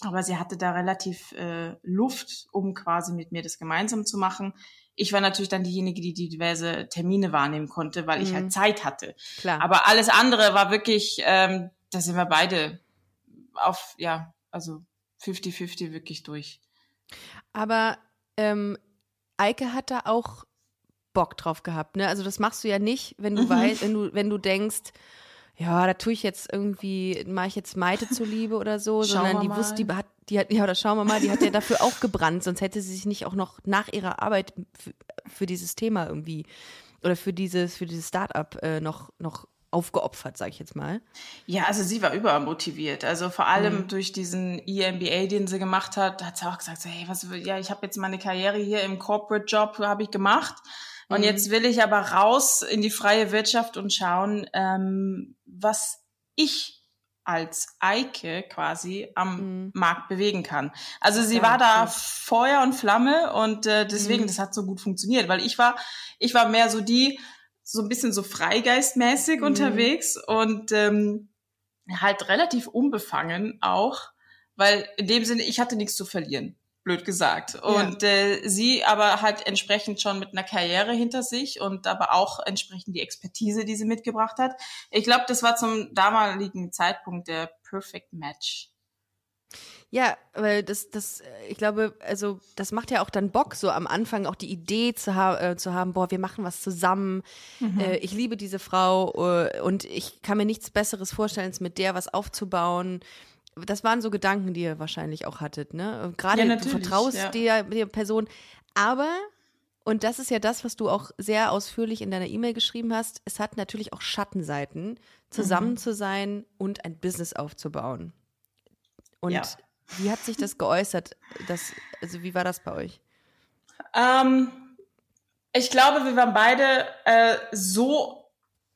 Aber sie hatte da relativ äh, Luft, um quasi mit mir das gemeinsam zu machen. Ich war natürlich dann diejenige, die, die diverse Termine wahrnehmen konnte, weil ich halt mhm. Zeit hatte. Klar. Aber alles andere war wirklich, ähm, da sind wir beide auf, ja, also 50-50 wirklich durch. Aber ähm, Eike hat da auch Bock drauf gehabt, ne? Also das machst du ja nicht, wenn du mhm. weißt, wenn du, wenn du denkst, ja, da tue ich jetzt irgendwie, mache ich jetzt Maite zuliebe oder so, [LAUGHS] schauen sondern die mal. wusste, die hat, die hat, ja, oder schauen wir mal, die hat ja dafür auch gebrannt, sonst hätte sie sich nicht auch noch nach ihrer Arbeit für, für dieses Thema irgendwie oder für dieses, für dieses Startup äh, noch, noch aufgeopfert, sage ich jetzt mal. Ja, also sie war übermotiviert. Also vor allem mhm. durch diesen EMBA, den sie gemacht hat, hat sie auch gesagt, so, hey, was, ja, ich habe jetzt meine Karriere hier im Corporate Job habe ich gemacht und mhm. jetzt will ich aber raus in die freie Wirtschaft und schauen, ähm, was ich als Eike quasi am mhm. Markt bewegen kann. Also sie ja, war da Feuer und Flamme und äh, deswegen, mhm. das hat so gut funktioniert, weil ich war, ich war mehr so die, so ein bisschen so freigeistmäßig mhm. unterwegs und ähm, halt relativ unbefangen auch, weil in dem Sinne, ich hatte nichts zu verlieren blöd gesagt. Und ja. äh, sie aber halt entsprechend schon mit einer Karriere hinter sich und aber auch entsprechend die Expertise, die sie mitgebracht hat. Ich glaube, das war zum damaligen Zeitpunkt der Perfect Match. Ja, weil das, das, ich glaube, also das macht ja auch dann Bock, so am Anfang auch die Idee zu, ha äh, zu haben, boah, wir machen was zusammen. Mhm. Äh, ich liebe diese Frau äh, und ich kann mir nichts Besseres vorstellen, als mit der was aufzubauen das waren so Gedanken, die ihr wahrscheinlich auch hattet, ne? Gerade ja, du vertraust ja. der, der Person, aber und das ist ja das, was du auch sehr ausführlich in deiner E-Mail geschrieben hast. Es hat natürlich auch Schattenseiten, zusammen mhm. zu sein und ein Business aufzubauen. Und ja. wie hat sich das geäußert? Das, also wie war das bei euch? Ähm, ich glaube, wir waren beide äh, so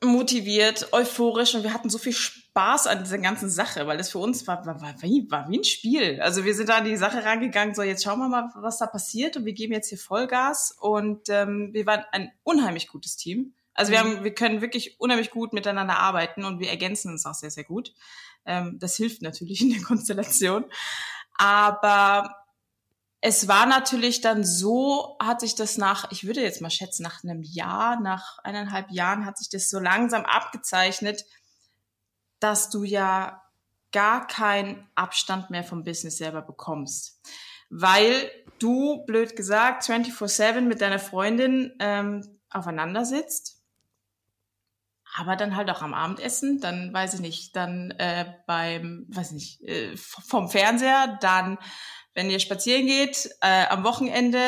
motiviert, euphorisch und wir hatten so viel Spaß an dieser ganzen Sache, weil das für uns war, war, war, wie, war wie ein Spiel. Also wir sind da an die Sache rangegangen, so jetzt schauen wir mal, was da passiert und wir geben jetzt hier Vollgas und ähm, wir waren ein unheimlich gutes Team. Also wir haben, wir können wirklich unheimlich gut miteinander arbeiten und wir ergänzen uns auch sehr, sehr gut. Ähm, das hilft natürlich in der Konstellation. Aber es war natürlich dann so, hat sich das nach, ich würde jetzt mal schätzen, nach einem Jahr, nach eineinhalb Jahren hat sich das so langsam abgezeichnet, dass du ja gar keinen Abstand mehr vom Business selber bekommst. Weil du, blöd gesagt, 24-7 mit deiner Freundin ähm, aufeinander sitzt. Aber dann halt auch am Abendessen, dann weiß ich nicht, dann äh, beim, weiß nicht, äh, vom Fernseher, dann wenn ihr spazieren geht, äh, am Wochenende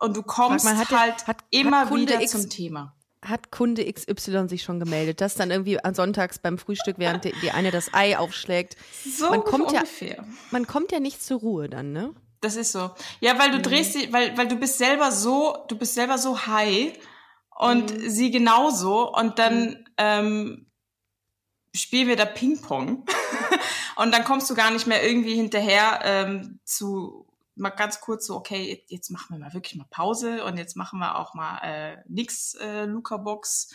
und du kommst mal, hat halt der, hat, immer hat wieder X, zum Thema. Hat Kunde XY sich schon gemeldet, dass dann irgendwie an Sonntags beim Frühstück, während die, die eine das Ei aufschlägt. So man kommt ungefähr. Ja, man kommt ja nicht zur Ruhe dann, ne? Das ist so. Ja, weil du mhm. drehst dich, weil, weil du bist selber so, du bist selber so high und mhm. sie genauso und dann mhm. ähm, spielen wir da Ping-Pong. [LAUGHS] und dann kommst du gar nicht mehr irgendwie hinterher ähm, zu mal ganz kurz so, okay, jetzt machen wir mal wirklich mal Pause und jetzt machen wir auch mal äh, nix äh, Luca-Box.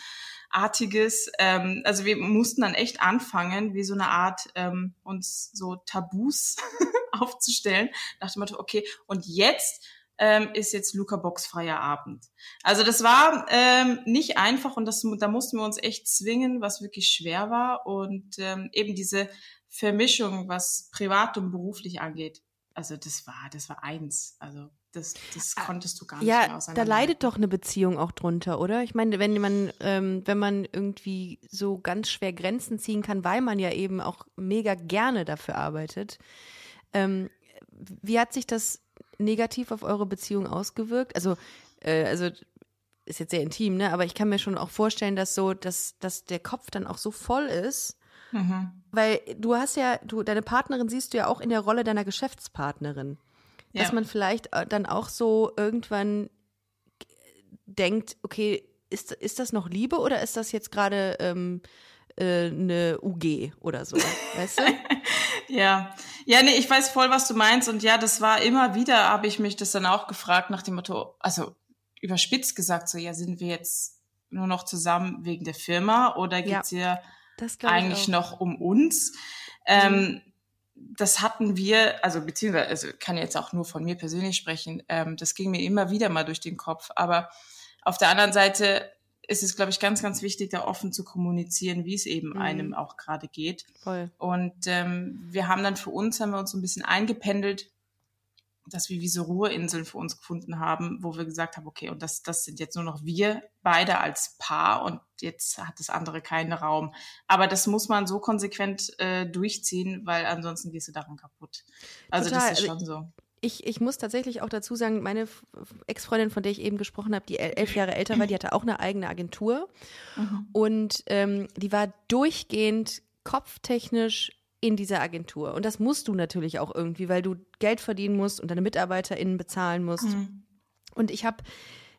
Artiges. Ähm, also wir mussten dann echt anfangen, wie so eine Art ähm, uns so Tabus [LAUGHS] aufzustellen. Nach dem Motto, okay, und jetzt ähm, ist jetzt Luca Box freier Abend. Also das war ähm, nicht einfach und das, da mussten wir uns echt zwingen, was wirklich schwer war und ähm, eben diese Vermischung, was privat und beruflich angeht. Also das war, das war eins. Also das, das ah, konntest du gar nicht ja, mehr auseinander. Da leidet doch eine Beziehung auch drunter, oder? Ich meine, wenn man, ähm, wenn man irgendwie so ganz schwer Grenzen ziehen kann, weil man ja eben auch mega gerne dafür arbeitet. Ähm, wie hat sich das negativ auf eure Beziehung ausgewirkt? Also, äh, also ist jetzt sehr intim, ne? Aber ich kann mir schon auch vorstellen, dass so, dass, dass der Kopf dann auch so voll ist. Mhm. Weil du hast ja, du, deine Partnerin siehst du ja auch in der Rolle deiner Geschäftspartnerin. Ja. Dass man vielleicht äh, dann auch so irgendwann denkt, okay, ist, ist das noch Liebe oder ist das jetzt gerade ähm, äh, eine UG oder so? Weißt du? [LAUGHS] Ja, ja, nee, ich weiß voll, was du meinst. Und ja, das war immer wieder, habe ich mich das dann auch gefragt nach dem Motto, also überspitzt gesagt, so, ja, sind wir jetzt nur noch zusammen wegen der Firma oder geht's ja, hier eigentlich noch um uns? Ähm, mhm. das hatten wir, also beziehungsweise, also kann jetzt auch nur von mir persönlich sprechen, ähm, das ging mir immer wieder mal durch den Kopf. Aber auf der anderen Seite ist es, glaube ich, ganz, ganz wichtig, da offen zu kommunizieren, wie es eben mhm. einem auch gerade geht. Voll. Und ähm, wir haben dann für uns, haben wir uns so ein bisschen eingependelt, dass wir wie so Ruheinseln für uns gefunden haben, wo wir gesagt haben, okay, und das, das sind jetzt nur noch wir beide als Paar und jetzt hat das andere keinen Raum. Aber das muss man so konsequent äh, durchziehen, weil ansonsten gehst du daran kaputt. Also Total. das ist schon so ich, ich muss tatsächlich auch dazu sagen, meine Ex-Freundin, von der ich eben gesprochen habe, die elf Jahre älter war, die hatte auch eine eigene Agentur. Mhm. Und ähm, die war durchgehend kopftechnisch in dieser Agentur. Und das musst du natürlich auch irgendwie, weil du Geld verdienen musst und deine MitarbeiterInnen bezahlen musst. Mhm. Und ich habe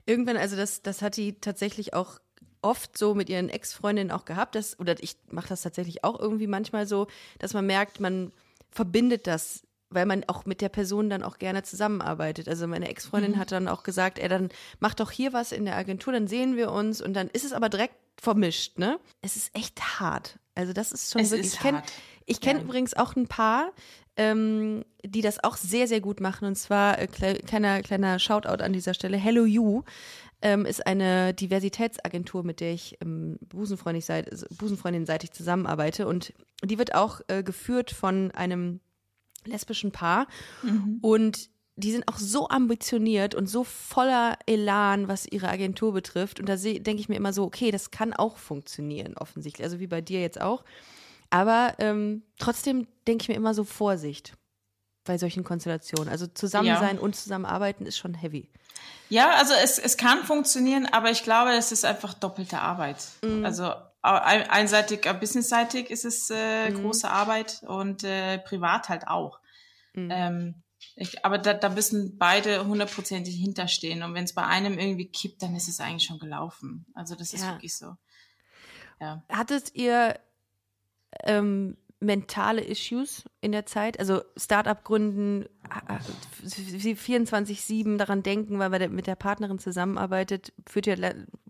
irgendwann, also das, das hat die tatsächlich auch oft so mit ihren Ex-Freundinnen auch gehabt, dass, oder ich mache das tatsächlich auch irgendwie manchmal so, dass man merkt, man verbindet das weil man auch mit der Person dann auch gerne zusammenarbeitet. Also meine Ex-Freundin mhm. hat dann auch gesagt, er dann mach doch hier was in der Agentur, dann sehen wir uns und dann ist es aber direkt vermischt, ne? Es ist echt hart. Also das ist schon es wirklich. Ist ich kenne kenn ja. übrigens auch ein paar, ähm, die das auch sehr, sehr gut machen. Und zwar äh, kleiner, kleiner Shoutout an dieser Stelle. Hello You ähm, ist eine Diversitätsagentur, mit der ich ähm, Busenfreundin-seitig zusammenarbeite. Und die wird auch äh, geführt von einem lesbischen Paar. Mhm. Und die sind auch so ambitioniert und so voller Elan, was ihre Agentur betrifft. Und da denke ich mir immer so, okay, das kann auch funktionieren, offensichtlich. Also wie bei dir jetzt auch. Aber ähm, trotzdem denke ich mir immer so Vorsicht bei solchen Konstellationen. Also zusammen ja. sein und zusammenarbeiten ist schon heavy. Ja, also es, es kann funktionieren, aber ich glaube, es ist einfach doppelte Arbeit. Mhm. Also einseitig, äh, businessseitig ist es äh, mhm. große Arbeit und äh, privat halt auch. Mhm. Ähm, ich, aber da, da müssen beide hundertprozentig hinterstehen. Und wenn es bei einem irgendwie kippt, dann ist es eigentlich schon gelaufen. Also das ist ja. wirklich so. Ja. Hattet ihr ähm, mentale Issues in der Zeit? Also Startup gründen, 24-7 daran denken, weil man mit der Partnerin zusammenarbeitet, führt ja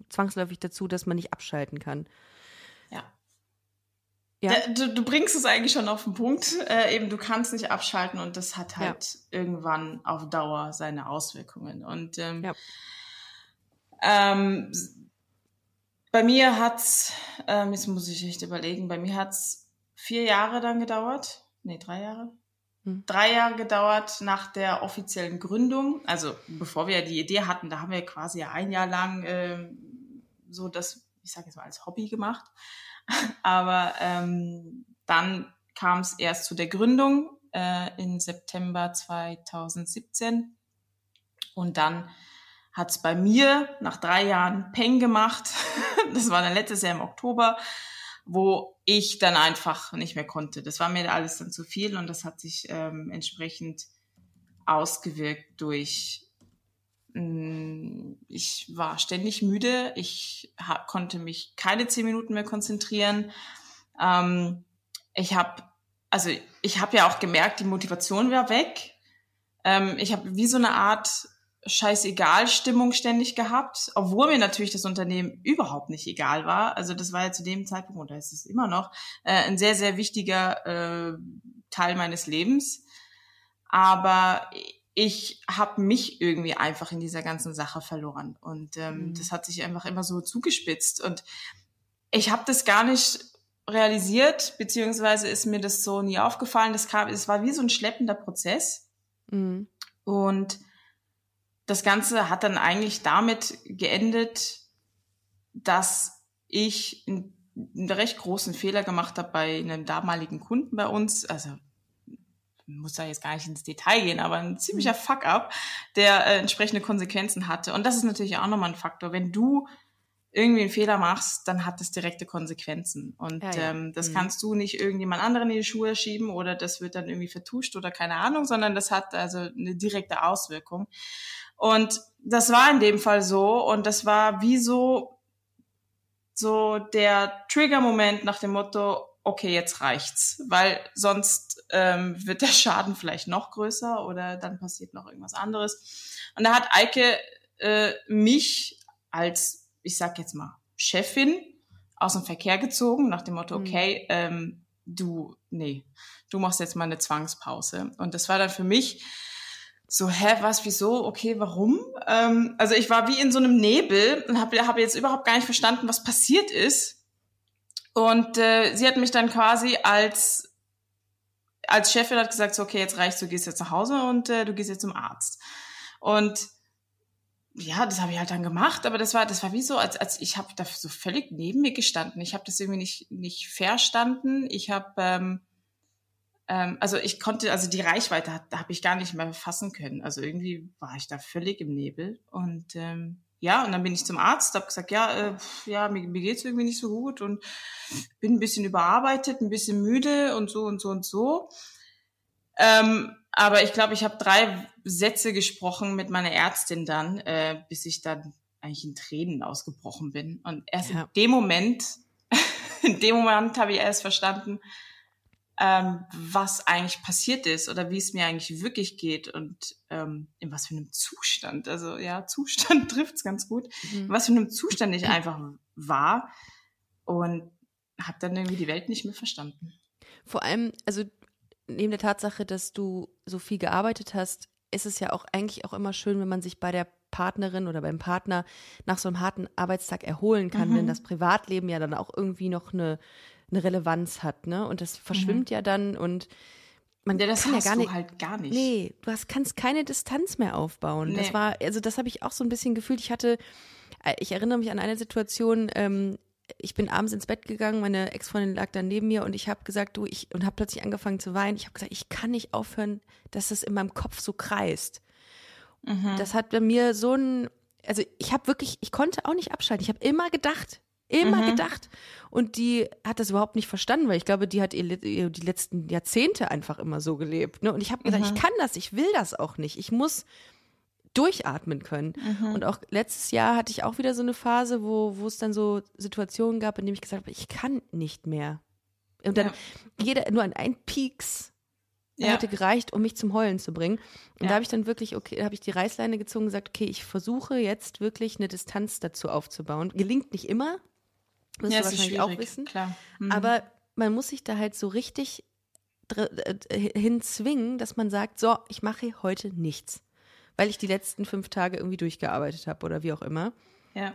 zwangsläufig dazu, dass man nicht abschalten kann. Ja. Ja. Du, du, bringst es eigentlich schon auf den Punkt. Äh, eben, du kannst nicht abschalten und das hat halt ja. irgendwann auf Dauer seine Auswirkungen. Und ähm, ja. ähm, bei mir hat's, ähm, jetzt muss ich echt überlegen, bei mir hat's vier Jahre dann gedauert. Nee, drei Jahre. Hm. Drei Jahre gedauert nach der offiziellen Gründung. Also bevor wir die Idee hatten, da haben wir quasi ja ein Jahr lang ähm, so das, ich sage jetzt mal, als Hobby gemacht. [LAUGHS] Aber ähm, dann kam es erst zu der Gründung äh, im September 2017. Und dann hat es bei mir nach drei Jahren Peng gemacht. [LAUGHS] das war dann letztes Jahr im Oktober, wo ich dann einfach nicht mehr konnte. Das war mir alles dann zu viel und das hat sich ähm, entsprechend ausgewirkt durch mm, ich war ständig müde, ich konnte mich keine zehn Minuten mehr konzentrieren. Ähm, ich habe, also ich habe ja auch gemerkt, die Motivation war weg. Ähm, ich habe wie so eine Art scheißegal Stimmung ständig gehabt, obwohl mir natürlich das Unternehmen überhaupt nicht egal war. Also das war ja zu dem Zeitpunkt, oder ist es immer noch, äh, ein sehr, sehr wichtiger äh, Teil meines Lebens. Aber ich habe mich irgendwie einfach in dieser ganzen Sache verloren. Und ähm, mhm. das hat sich einfach immer so zugespitzt. Und ich habe das gar nicht realisiert, beziehungsweise ist mir das so nie aufgefallen. Das kam, es war wie so ein schleppender Prozess. Mhm. Und das Ganze hat dann eigentlich damit geendet, dass ich einen, recht großen Fehler gemacht habe bei einem damaligen Kunden bei uns. Also muss da jetzt gar nicht ins Detail gehen, aber ein ziemlicher mhm. Fuck-up, der äh, entsprechende Konsequenzen hatte. Und das ist natürlich auch nochmal ein Faktor. Wenn du irgendwie einen Fehler machst, dann hat das direkte Konsequenzen. Und ja, ja. Ähm, das mhm. kannst du nicht irgendjemand anderen in die Schuhe schieben oder das wird dann irgendwie vertuscht oder keine Ahnung, sondern das hat also eine direkte Auswirkung. Und das war in dem Fall so und das war wie so, so der Trigger-Moment nach dem Motto, okay, jetzt reicht's, weil sonst ähm, wird der Schaden vielleicht noch größer oder dann passiert noch irgendwas anderes. Und da hat Eike äh, mich als, ich sag jetzt mal, Chefin aus dem Verkehr gezogen, nach dem Motto, mhm. okay, ähm, du, nee, du machst jetzt mal eine Zwangspause. Und das war dann für mich so, hä, was, wieso, okay, warum? Ähm, also ich war wie in so einem Nebel und habe hab jetzt überhaupt gar nicht verstanden, was passiert ist. Und äh, sie hat mich dann quasi als als Chefin hat gesagt, so, okay, jetzt reicht's, du gehst jetzt nach Hause und äh, du gehst jetzt zum Arzt. Und ja, das habe ich halt dann gemacht, aber das war das war wie so, als als ich habe da so völlig neben mir gestanden. Ich habe das irgendwie nicht nicht verstanden. Ich habe ähm, ähm, also ich konnte, also die Reichweite da habe ich gar nicht mehr fassen können. Also irgendwie war ich da völlig im Nebel. Und ähm, ja, und dann bin ich zum Arzt, habe gesagt, ja, äh, ja, mir, mir geht's irgendwie nicht so gut und bin ein bisschen überarbeitet, ein bisschen müde und so und so und so. Ähm, aber ich glaube, ich habe drei Sätze gesprochen mit meiner Ärztin dann, äh, bis ich dann eigentlich in Tränen ausgebrochen bin. Und erst ja. in dem Moment, [LAUGHS] in dem Moment habe ich erst verstanden, ähm, was eigentlich passiert ist oder wie es mir eigentlich wirklich geht und ähm, in was für einem Zustand. Also ja, [LAUGHS] Zustand trifft's ganz gut. Mhm. In was für einem Zustand ich einfach war und habe dann irgendwie die Welt nicht mehr verstanden. Vor allem, also neben der Tatsache, dass du so viel gearbeitet hast, ist es ja auch eigentlich auch immer schön, wenn man sich bei der Partnerin oder beim Partner nach so einem harten Arbeitstag erholen kann, mhm. wenn das Privatleben ja dann auch irgendwie noch eine eine Relevanz hat, ne? Und das verschwimmt mhm. ja dann und man ja, das kann ja gar nicht, halt gar nicht. Nee, du hast, kannst keine Distanz mehr aufbauen. Nee. Das war, also das habe ich auch so ein bisschen gefühlt. Ich hatte, äh, ich erinnere mich an eine Situation, ähm, ich bin abends ins Bett gegangen, meine Ex-Freundin lag dann neben mir und ich habe gesagt, du, ich, und habe plötzlich angefangen zu weinen. Ich habe gesagt, ich kann nicht aufhören, dass es in meinem Kopf so kreist. Mhm. Das hat bei mir so ein, also ich habe wirklich, ich konnte auch nicht abschalten. Ich habe immer gedacht, Immer mhm. gedacht. Und die hat das überhaupt nicht verstanden, weil ich glaube, die hat ihr, die letzten Jahrzehnte einfach immer so gelebt. Ne? Und ich habe gesagt, mhm. ich kann das, ich will das auch nicht. Ich muss durchatmen können. Mhm. Und auch letztes Jahr hatte ich auch wieder so eine Phase, wo, wo es dann so Situationen gab, in denen ich gesagt habe, ich kann nicht mehr. Und dann ja. jeder, nur an ein Peaks ja. hätte gereicht, um mich zum Heulen zu bringen. Und ja. da habe ich dann wirklich, okay, da habe ich die Reißleine gezogen und gesagt, okay, ich versuche jetzt wirklich eine Distanz dazu aufzubauen. Gelingt nicht immer, wirst ja, du wahrscheinlich auch wissen. Klar. Mhm. Aber man muss sich da halt so richtig äh, hinzwingen, dass man sagt, so, ich mache heute nichts. Weil ich die letzten fünf Tage irgendwie durchgearbeitet habe oder wie auch immer. Ja.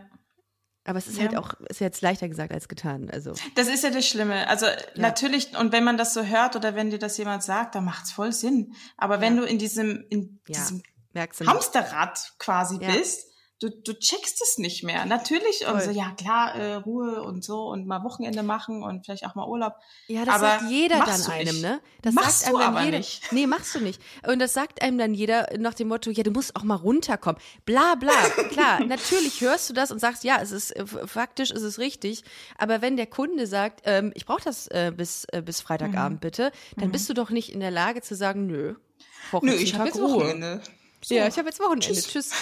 Aber es ist halt ja. halt auch, ist jetzt leichter gesagt als getan. Also. Das ist ja das Schlimme. Also ja. natürlich, und wenn man das so hört oder wenn dir das jemand sagt, dann macht's voll Sinn. Aber wenn du in diesem, in diesem Hamsterrad quasi bist, du, du checkst es nicht mehr. Natürlich Voll. und so, ja klar, äh, Ruhe und so und mal Wochenende machen und vielleicht auch mal Urlaub. Ja, das aber sagt jeder dann einem, nicht. ne? Das machst sagt einem du aber jeder, nicht. Nee, machst du nicht. Und das sagt einem dann jeder nach dem Motto, ja, du musst auch mal runterkommen. Bla bla. [LAUGHS] Klar, natürlich hörst du das und sagst, ja, es ist äh, faktisch ist es richtig. Aber wenn der Kunde sagt, ähm, ich brauche das äh, bis, äh, bis Freitagabend mhm. bitte, dann mhm. bist du doch nicht in der Lage zu sagen, nö. Nö, ich habe jetzt Ruhe. Wochenende. So. Ja, ich habe jetzt Wochenende. Tschüss. Tschüss.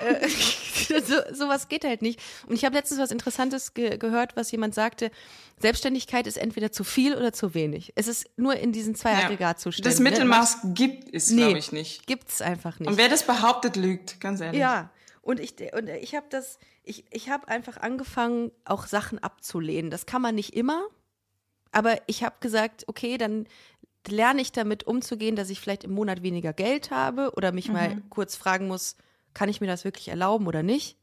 Äh, [LAUGHS] so, sowas geht halt nicht. Und ich habe letztens was Interessantes ge gehört, was jemand sagte. Selbstständigkeit ist entweder zu viel oder zu wenig. Es ist nur in diesen zwei ja. Aggregatzuständen. Das Mittelmaß ne? gibt es, nee, glaube ich, nicht. Gibt's einfach nicht. Und wer das behauptet, lügt, ganz ehrlich. Ja. Und ich, und ich habe das, ich, ich habe einfach angefangen, auch Sachen abzulehnen. Das kann man nicht immer. Aber ich habe gesagt, okay, dann lerne ich damit umzugehen, dass ich vielleicht im Monat weniger Geld habe oder mich mhm. mal kurz fragen muss, kann ich mir das wirklich erlauben oder nicht?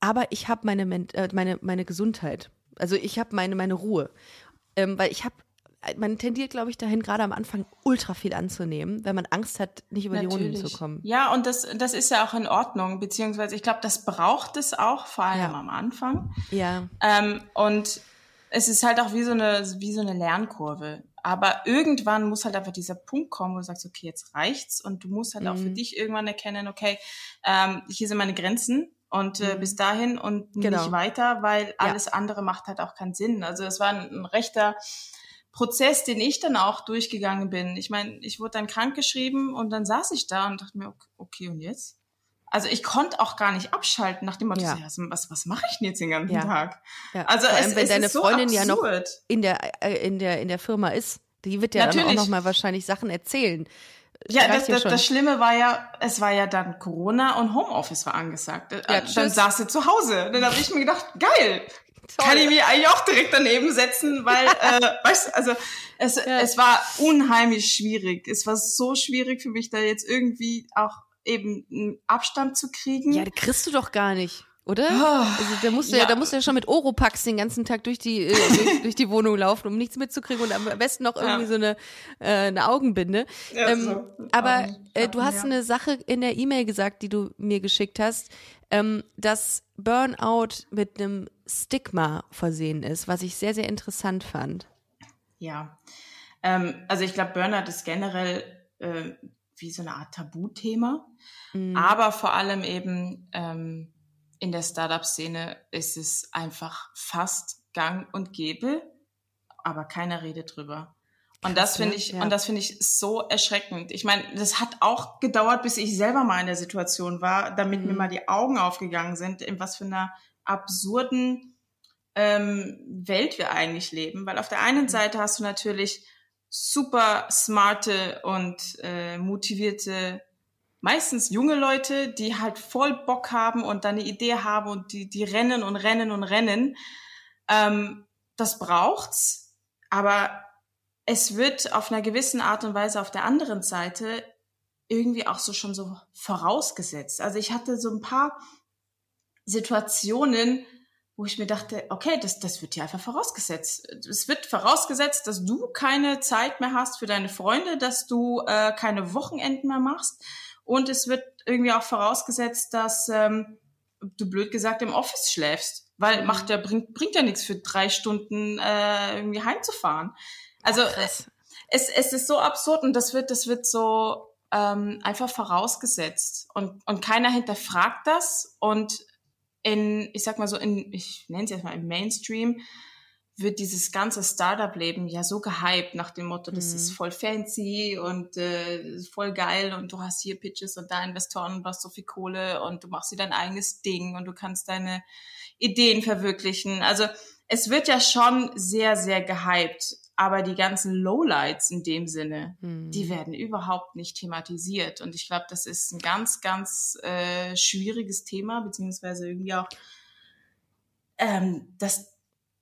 Aber ich habe meine, äh, meine, meine Gesundheit. Also ich habe meine, meine Ruhe. Ähm, weil ich habe, man tendiert, glaube ich, dahin, gerade am Anfang ultra viel anzunehmen, wenn man Angst hat, nicht über Natürlich. die Runden zu kommen. Ja, und das, das ist ja auch in Ordnung, beziehungsweise ich glaube, das braucht es auch, vor allem ja. am Anfang. Ja. Ähm, und es ist halt auch wie so eine, wie so eine Lernkurve. Aber irgendwann muss halt einfach dieser Punkt kommen, wo du sagst, okay, jetzt reicht's und du musst halt mhm. auch für mhm. dich irgendwann erkennen, okay, ähm, hier sind meine Grenzen und äh, mhm. bis dahin und genau. nicht weiter, weil alles ja. andere macht halt auch keinen Sinn. Also es war ein, ein rechter Prozess, den ich dann auch durchgegangen bin. Ich meine, ich wurde dann krankgeschrieben und dann saß ich da und dachte mir, okay, und jetzt? Also ich konnte auch gar nicht abschalten nach dem Motto, ja. was, was mache ich denn jetzt den ganzen ja. Tag? Ja. Also Vor allem, es, wenn es deine Freundin so ja noch in der, äh, in, der, in der Firma ist, die wird ja Natürlich. dann auch noch mal wahrscheinlich Sachen erzählen. Ja, das, das, das Schlimme war ja, es war ja dann Corona und Homeoffice war angesagt. Äh, ja, dann saß sie zu Hause. Dann habe ich mir gedacht, geil, Toll. kann ich mich eigentlich auch direkt daneben setzen, weil, [LAUGHS] äh, weißt also es, ja. es war unheimlich schwierig. Es war so schwierig für mich, da jetzt irgendwie auch eben einen Abstand zu kriegen. Ja, das kriegst du doch gar nicht. Oder? Oh, also da musst du ja. ja, da musst du ja schon mit Oropax den ganzen Tag durch die äh, [LAUGHS] durch, durch, die Wohnung laufen, um nichts mitzukriegen und am besten noch irgendwie ja. so eine äh, eine Augenbinde. Ja, ähm, so. Aber äh, du hast eine Sache in der E-Mail gesagt, die du mir geschickt hast, ähm, dass Burnout mit einem Stigma versehen ist, was ich sehr sehr interessant fand. Ja, ähm, also ich glaube Burnout ist generell äh, wie so eine Art Tabuthema. Mhm. Aber vor allem eben ähm, in der Startup-Szene ist es einfach fast gang und gäbe, aber keiner redet drüber. Und das finde ich, ja. und das finde ich so erschreckend. Ich meine, das hat auch gedauert, bis ich selber mal in der Situation war, damit mhm. mir mal die Augen aufgegangen sind, in was für einer absurden ähm, Welt wir eigentlich leben. Weil auf der einen mhm. Seite hast du natürlich super smarte und äh, motivierte, meistens junge Leute, die halt voll Bock haben und dann eine Idee haben und die, die rennen und rennen und rennen. Ähm, das braucht's, aber es wird auf einer gewissen Art und Weise auf der anderen Seite irgendwie auch so schon so vorausgesetzt. Also ich hatte so ein paar Situationen, wo ich mir dachte, okay, das, das wird hier einfach vorausgesetzt. Es wird vorausgesetzt, dass du keine Zeit mehr hast für deine Freunde, dass du äh, keine Wochenenden mehr machst. Und es wird irgendwie auch vorausgesetzt, dass ähm, du blöd gesagt im Office schläfst. Weil mhm. macht ja, bringt, bringt ja nichts für drei Stunden äh, irgendwie heimzufahren. Also es, es, es ist so absurd und das wird, das wird so ähm, einfach vorausgesetzt. Und, und keiner hinterfragt das. Und in, ich sag mal so, in, ich nenne es jetzt mal im Mainstream, wird dieses ganze Startup-Leben ja so gehypt nach dem Motto, das mhm. ist voll fancy und äh, voll geil und du hast hier Pitches und da Investoren und du hast so viel Kohle und du machst dir dein eigenes Ding und du kannst deine Ideen verwirklichen. Also es wird ja schon sehr, sehr gehypt. Aber die ganzen Lowlights in dem Sinne, Hm. die werden überhaupt nicht thematisiert. Und ich glaube, das ist ein ganz, ganz äh, schwieriges Thema, beziehungsweise irgendwie auch ähm, das,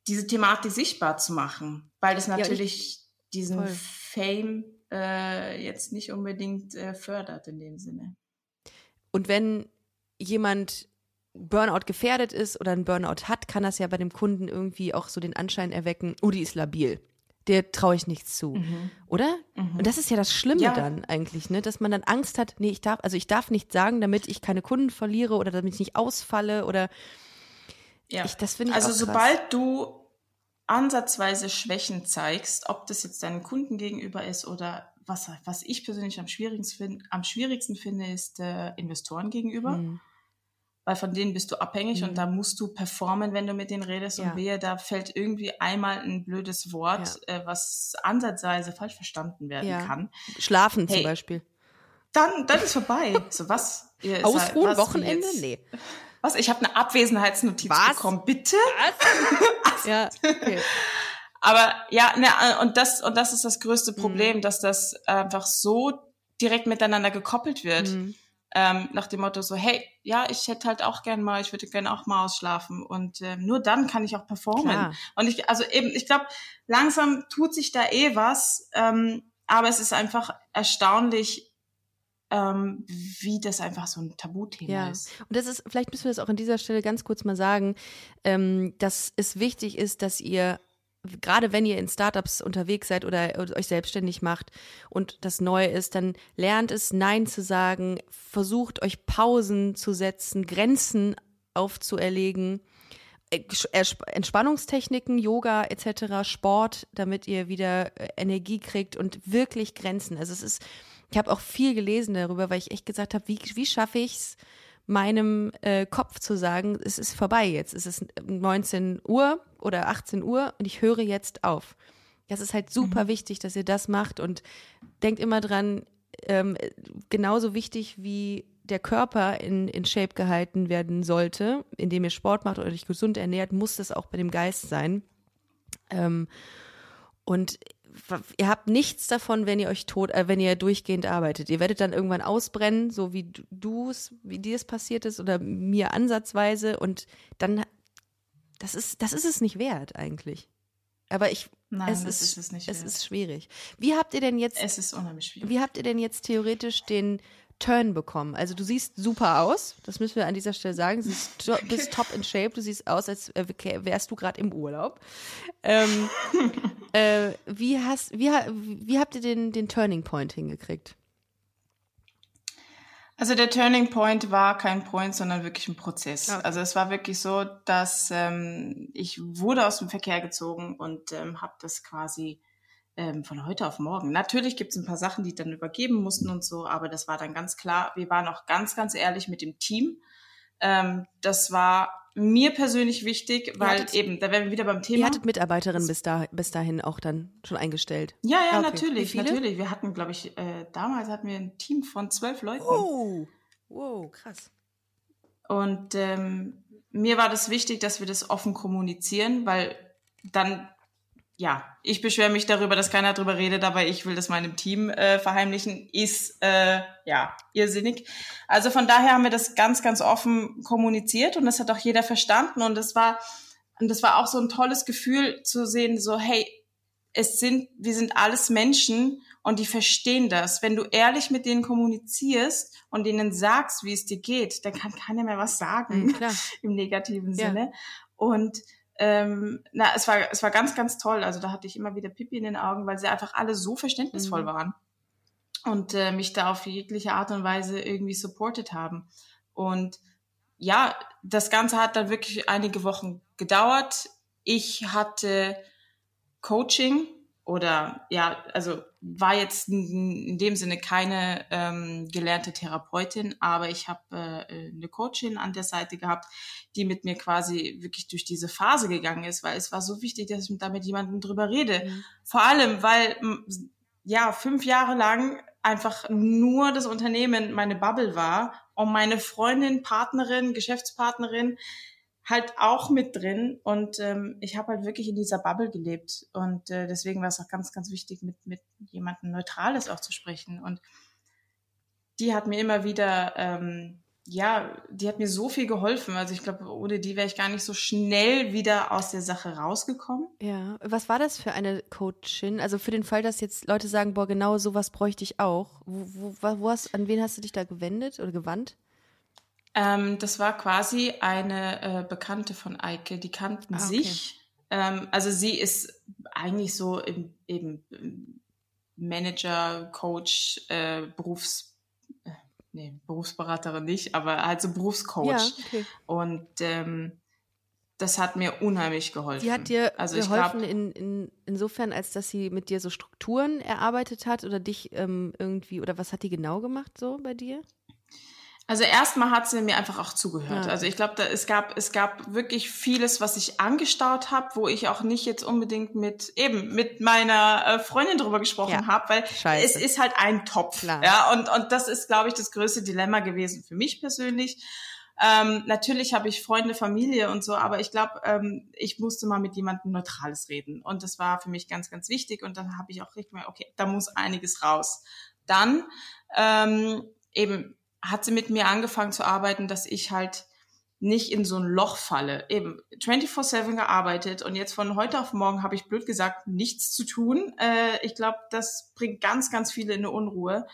diese Thematik sichtbar zu machen, weil das ich- natürlich diesen voll. Fame äh, jetzt nicht unbedingt äh, fördert in dem Sinne. Und wenn jemand Burnout gefährdet ist oder einen Burnout hat, kann das ja bei dem Kunden irgendwie auch so den Anschein erwecken, oh, die ist labil. Der traue ich nichts zu. Oder? Und das ist ja das Schlimme Ja. dann eigentlich, ne? Dass man dann Angst hat, nee, ich darf, also ich darf nicht sagen, damit ich keine Kunden verliere oder damit ich nicht ausfalle oder Ja. Ich- das finde ich also sobald du ansatzweise Schwächen zeigst, ob das jetzt deinen Kunden gegenüber ist oder was, was ich persönlich am schwierigsten, find, am schwierigsten finde, ist äh, Investoren gegenüber. Hm. Weil von denen bist du abhängig und da musst du performen, wenn du mit denen redest. Ja. Und wehe, da fällt irgendwie einmal ein blödes Wort, äh, was ansatzweise falsch verstanden werden Ja. kann. Schlafen zum Hey, Beispiel. Dann, dann ist vorbei. So was? [LAUGHS] Ihr Ausruhen, was, Wochenende? jetzt? Nee. Was? Ich habe eine Abwesenheitsnotiz Was? bekommen. Bitte? [LAUGHS] Ja, okay. Aber ja, ne, und das und das ist das größte Mhm. Problem, dass das einfach so direkt miteinander gekoppelt wird. Hm. Ähm, nach dem Motto so, hey, ja, ich hätte halt auch gern mal, ich würde gern auch mal ausschlafen und ähm, nur dann kann ich auch performen. Klar. Und ich, also eben, ich glaube, langsam tut sich da eh was, ähm, aber es ist einfach erstaunlich, ähm, wie das einfach so ein Tabuthema Ja, ist. und das ist, vielleicht müssen wir das auch an dieser Stelle ganz kurz mal sagen, ähm, dass es wichtig ist, dass ihr, gerade wenn ihr in Startups unterwegs seid oder, euch selbstständig macht und das neu ist, dann lernt es, Nein zu sagen, versucht euch Pausen zu setzen, Grenzen aufzuerlegen. äh, Ersp- Entspannungstechniken, Yoga etc., Sport, damit ihr wieder äh, Energie kriegt und wirklich Grenzen. Also es ist, ich habe auch viel gelesen darüber, weil ich echt gesagt habe, wie, wie schaffe ich es, meinem äh, Kopf zu sagen, es ist vorbei jetzt, es ist 19 Uhr oder 18 Uhr und ich höre jetzt auf. Das ist halt super wichtig, dass ihr das macht und denkt immer dran, ähm, genauso wichtig wie der Körper in, in Shape gehalten werden sollte, indem ihr Sport macht oder euch gesund ernährt, muss das auch bei dem Geist sein. Ähm, und ihr habt nichts davon, wenn ihr euch tot, äh, wenn ihr durchgehend arbeitet. Ihr werdet dann irgendwann ausbrennen, so wie du es, wie dir es passiert ist oder mir ansatzweise und dann, das ist, das ist es nicht wert eigentlich. Aber ich, Nein, es das ist, ist es nicht es wert. ist schwierig. Wie habt ihr denn jetzt Es ist unheimlich schwierig. wie habt ihr denn jetzt theoretisch den Turn bekommen? Also du siehst super aus, das müssen wir an dieser Stelle sagen. Du siehst [LAUGHS] bist top in shape, du siehst aus, als äh, wärst du gerade im Urlaub. Ähm, [LAUGHS] äh, wie, hast, wie, wie habt ihr den, den Turning Point hingekriegt? Also der Turning Point war kein Point, sondern wirklich ein Prozess. Okay. Also es war wirklich so, dass ähm, ich wurde aus dem Verkehr gezogen und ähm, habe das quasi ähm, von heute auf morgen. Natürlich gibt es ein paar Sachen, die dann übergeben mussten und so, aber das war dann ganz klar. Wir waren auch ganz, ganz ehrlich mit dem Team. Ähm, das war mir persönlich wichtig, weil hattet- eben, da wären wir wieder beim Ihr Thema. hattet Mitarbeiterinnen bis, da, bis dahin auch dann schon eingestellt. Ja, ja, Okay. Wie natürlich, natürlich. Wir hatten, glaube ich, äh, damals hatten wir ein Team von zwölf Leuten. Oh, wow, krass. Und ähm, mir war das wichtig, dass wir das offen kommunizieren, weil dann, ja, ich beschwere mich darüber, dass keiner darüber redet, aber ich will das meinem Team äh, verheimlichen, ist, äh, ja, irrsinnig. Also von daher haben wir das ganz, ganz offen kommuniziert und das hat auch jeder verstanden und das war, und das war auch so ein tolles Gefühl zu sehen, so, hey, es sind, wir sind alles Menschen und die verstehen das. Wenn du ehrlich mit denen kommunizierst und denen sagst, wie es dir geht, dann kann keiner mehr was sagen Mhm, [LAUGHS] im negativen Ja. Sinne. Und ähm, na, es war, es war ganz, ganz toll. Also da hatte ich immer wieder Pipi in den Augen, weil sie einfach alle so verständnisvoll Mhm. waren und äh, mich da auf jegliche Art und Weise irgendwie supported haben. Und ja, das Ganze hat dann wirklich einige Wochen gedauert. Ich hatte Coaching oder ja, also war jetzt in dem Sinne keine ähm, gelernte Therapeutin, aber ich habe äh, eine Coachin an der Seite gehabt, die mit mir quasi wirklich durch diese Phase gegangen ist, weil es war so wichtig, dass ich da mit jemandem drüber rede. Mhm. Vor allem, weil ja fünf Jahre lang einfach nur das Unternehmen meine Bubble war und meine Freundin, Partnerin, Geschäftspartnerin halt auch mit drin und ähm, ich habe halt wirklich in dieser Bubble gelebt und äh, deswegen war es auch ganz, ganz wichtig, mit, mit jemandem Neutrales auch zu sprechen und die hat mir immer wieder, ähm, ja, die hat mir so viel geholfen. Also ich glaube, ohne die wäre ich gar nicht so schnell wieder aus der Sache rausgekommen. Ja, was war das für eine Coachin? Also für den Fall, dass jetzt Leute sagen, boah, genau sowas bräuchte ich auch. Wo, wo, wo hast, an wen hast du dich da gewendet oder gewandt? Ähm, das war quasi eine äh, Bekannte von Eike, die kannten ah, okay. sich. Ähm, also sie ist eigentlich so im, eben Manager, Coach, äh, Berufs, äh, nee, Berufsberaterin nicht, aber halt so Berufscoach. Ja, okay. Und ähm, das hat mir unheimlich geholfen. Sie hat dir also geholfen glaub, in, in, insofern, als dass sie mit dir so Strukturen erarbeitet hat oder dich ähm, irgendwie, oder was hat die genau gemacht so bei dir? Also erstmal hat sie mir einfach auch zugehört. Ja. Also ich glaube, es gab es gab wirklich vieles, was ich angestaut habe, wo ich auch nicht jetzt unbedingt mit eben mit meiner äh, Freundin drüber gesprochen ja. habe, weil Scheiße. es ist halt ein Topf. Klar. Ja, und und das ist, glaube ich, das größte Dilemma gewesen für mich persönlich. Ähm, natürlich habe ich Freunde, Familie und so, aber ich glaube, ähm, ich musste mal mit jemandem Neutrales reden. Und das war für mich ganz, ganz wichtig. Und dann habe ich auch richtig mal, okay, da muss einiges raus. Dann ähm, eben hat sie mit mir angefangen zu arbeiten, dass ich halt nicht in so ein Loch falle. Eben 24-7 gearbeitet und jetzt von heute auf morgen habe ich blöd gesagt nichts zu tun. Äh, ich glaube, das bringt ganz, ganz viele in eine Unruhe.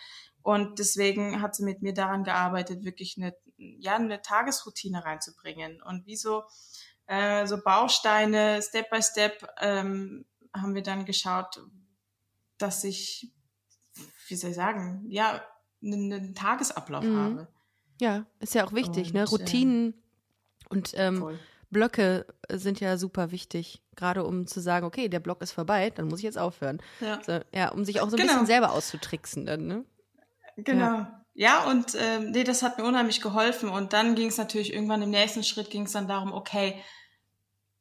Und deswegen hat sie mit mir daran gearbeitet, wirklich eine, ja, eine Tagesroutine reinzubringen. Und wie so, äh, so Bausteine, Step by Step, ähm, haben wir dann geschaut, dass ich, wie soll ich sagen, ja, einen, Tagesablauf mhm. habe. Ja, ist ja auch wichtig, ne? und, ne? Routinen äh, und ähm, Blöcke sind ja super wichtig, gerade um zu sagen, okay, der Block ist vorbei, dann muss ich jetzt aufhören. Ja, so, ja um sich auch so ein genau. bisschen selber auszutricksen dann, ne? Genau. Ja. Ja, und ähm, nee, das hat mir unheimlich geholfen. Und dann ging es natürlich irgendwann im nächsten Schritt ging es dann darum, okay,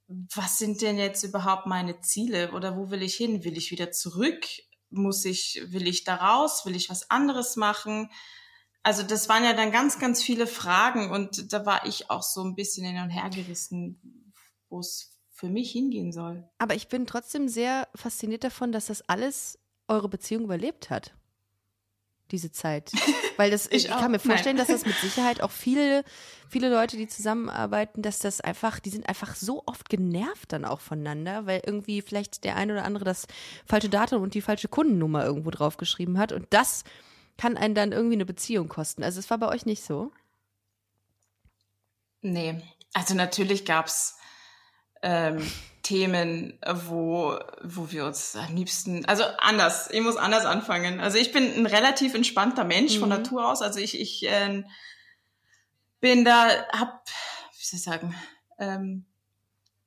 was sind denn jetzt überhaupt meine Ziele oder wo will ich hin? Will ich wieder zurück muss ich, will ich da raus, will ich was anderes machen? Also das waren ja dann ganz, ganz viele Fragen und da war ich auch so ein bisschen hin und her gerissen, wo es für mich hingehen soll. Aber ich bin trotzdem sehr fasziniert davon, dass das alles eure Beziehung überlebt hat diese Zeit. Weil das, [LAUGHS] ich, ich kann mir vorstellen, Nein. dass das mit [LAUGHS] Sicherheit auch viele, viele Leute, die zusammenarbeiten, dass das einfach, die sind einfach so oft genervt dann auch voneinander, weil irgendwie vielleicht der eine oder andere das falsche Datum und die falsche Kundennummer irgendwo draufgeschrieben hat. Und das kann einen dann irgendwie eine Beziehung kosten. Also es war bei euch nicht so? Nee. Also natürlich gab's ähm, [LAUGHS] Themen, wo, wo wir uns am liebsten, also anders, ich muss anders anfangen. Also ich bin ein relativ entspannter Mensch mhm. von Natur aus. Also ich, ich äh, bin da, hab, wie soll ich sagen, ähm,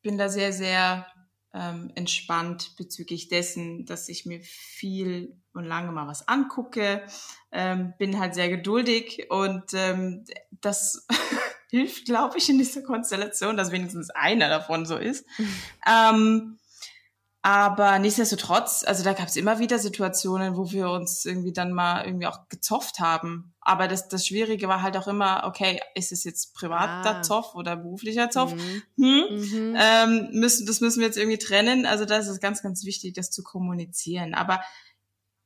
bin da sehr, sehr ähm, entspannt bezüglich dessen, dass ich mir viel und lange mal was angucke, ähm, bin halt sehr geduldig und ähm, das [LAUGHS] hilft, glaube ich, in dieser Konstellation, dass wenigstens einer davon so ist. ähm, aber nichtsdestotrotz, also da gab es immer wieder Situationen, wo wir uns irgendwie dann mal irgendwie auch gezofft haben. Aber das, das Schwierige war halt auch immer, okay, ist es jetzt privater ah. Zoff oder beruflicher Zoff? Mhm. Hm? Mhm. Ähm, müssen, das müssen wir jetzt irgendwie trennen. Also da ist es ganz, ganz wichtig, das zu kommunizieren. Aber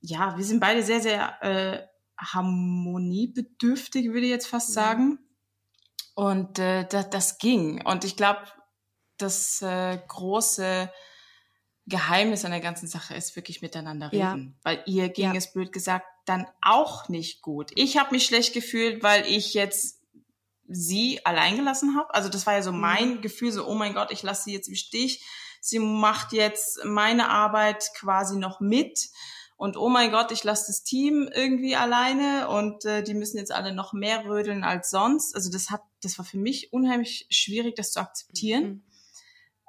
ja, wir sind beide sehr, sehr äh, harmoniebedürftig, würde ich jetzt fast mhm. sagen. Und äh, das, das ging. Und ich glaube, das äh, große Geheimnis an der ganzen Sache ist wirklich miteinander reden. Ja. Weil ihr ging ja. es blöd gesagt dann auch nicht gut. Ich habe mich schlecht gefühlt, weil ich jetzt sie allein gelassen habe. Also das war ja so mhm. mein mhm. Gefühl, so, oh mein Gott, ich lasse sie jetzt im Stich. Sie macht jetzt meine Arbeit quasi noch mit und oh mein Gott, ich lasse das Team irgendwie alleine und äh, die müssen jetzt alle noch mehr rödeln als sonst. Also das hat, das war für mich unheimlich schwierig, das zu akzeptieren. Mhm.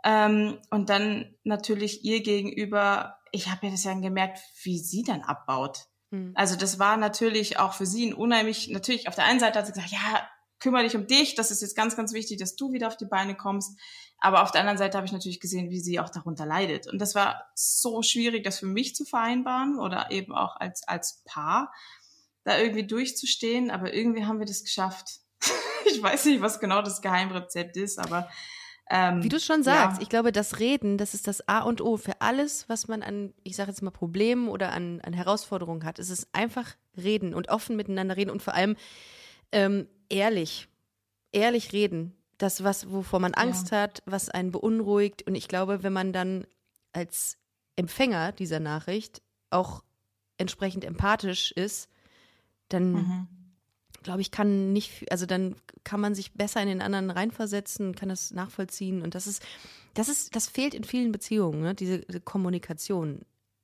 Ähm, und dann natürlich ihr gegenüber, ich habe ja das ja gemerkt, wie sie dann abbaut. Mhm. Also das war natürlich auch für sie ein unheimlich, natürlich auf der einen Seite hat sie gesagt, ja, kümmere dich um dich, das ist jetzt ganz, ganz wichtig, dass du wieder auf die Beine kommst. Aber auf der anderen Seite habe ich natürlich gesehen, wie sie auch darunter leidet. Und das war so schwierig, das für mich zu vereinbaren oder eben auch als, als Paar da irgendwie durchzustehen. Aber irgendwie haben wir das geschafft. [LAUGHS] ich weiß nicht, was genau das Geheimrezept ist, aber Ähm, Wie du schon sagst, ja. ich glaube, das Reden, das ist das A und O für alles, was man an, ich sage jetzt mal, Problemen oder an, an Herausforderungen hat. Es ist einfach reden und offen miteinander reden und vor allem ähm, ehrlich, ehrlich reden. Das, was, wovor man Angst hat, was einen beunruhigt. Und ich glaube, wenn man dann als Empfänger dieser Nachricht auch entsprechend empathisch ist, dann Mhm. glaube ich, kann nicht, also dann kann man sich besser in den anderen reinversetzen, kann das nachvollziehen und das ist, das ist, das fehlt in vielen Beziehungen, ne? diese, diese Kommunikation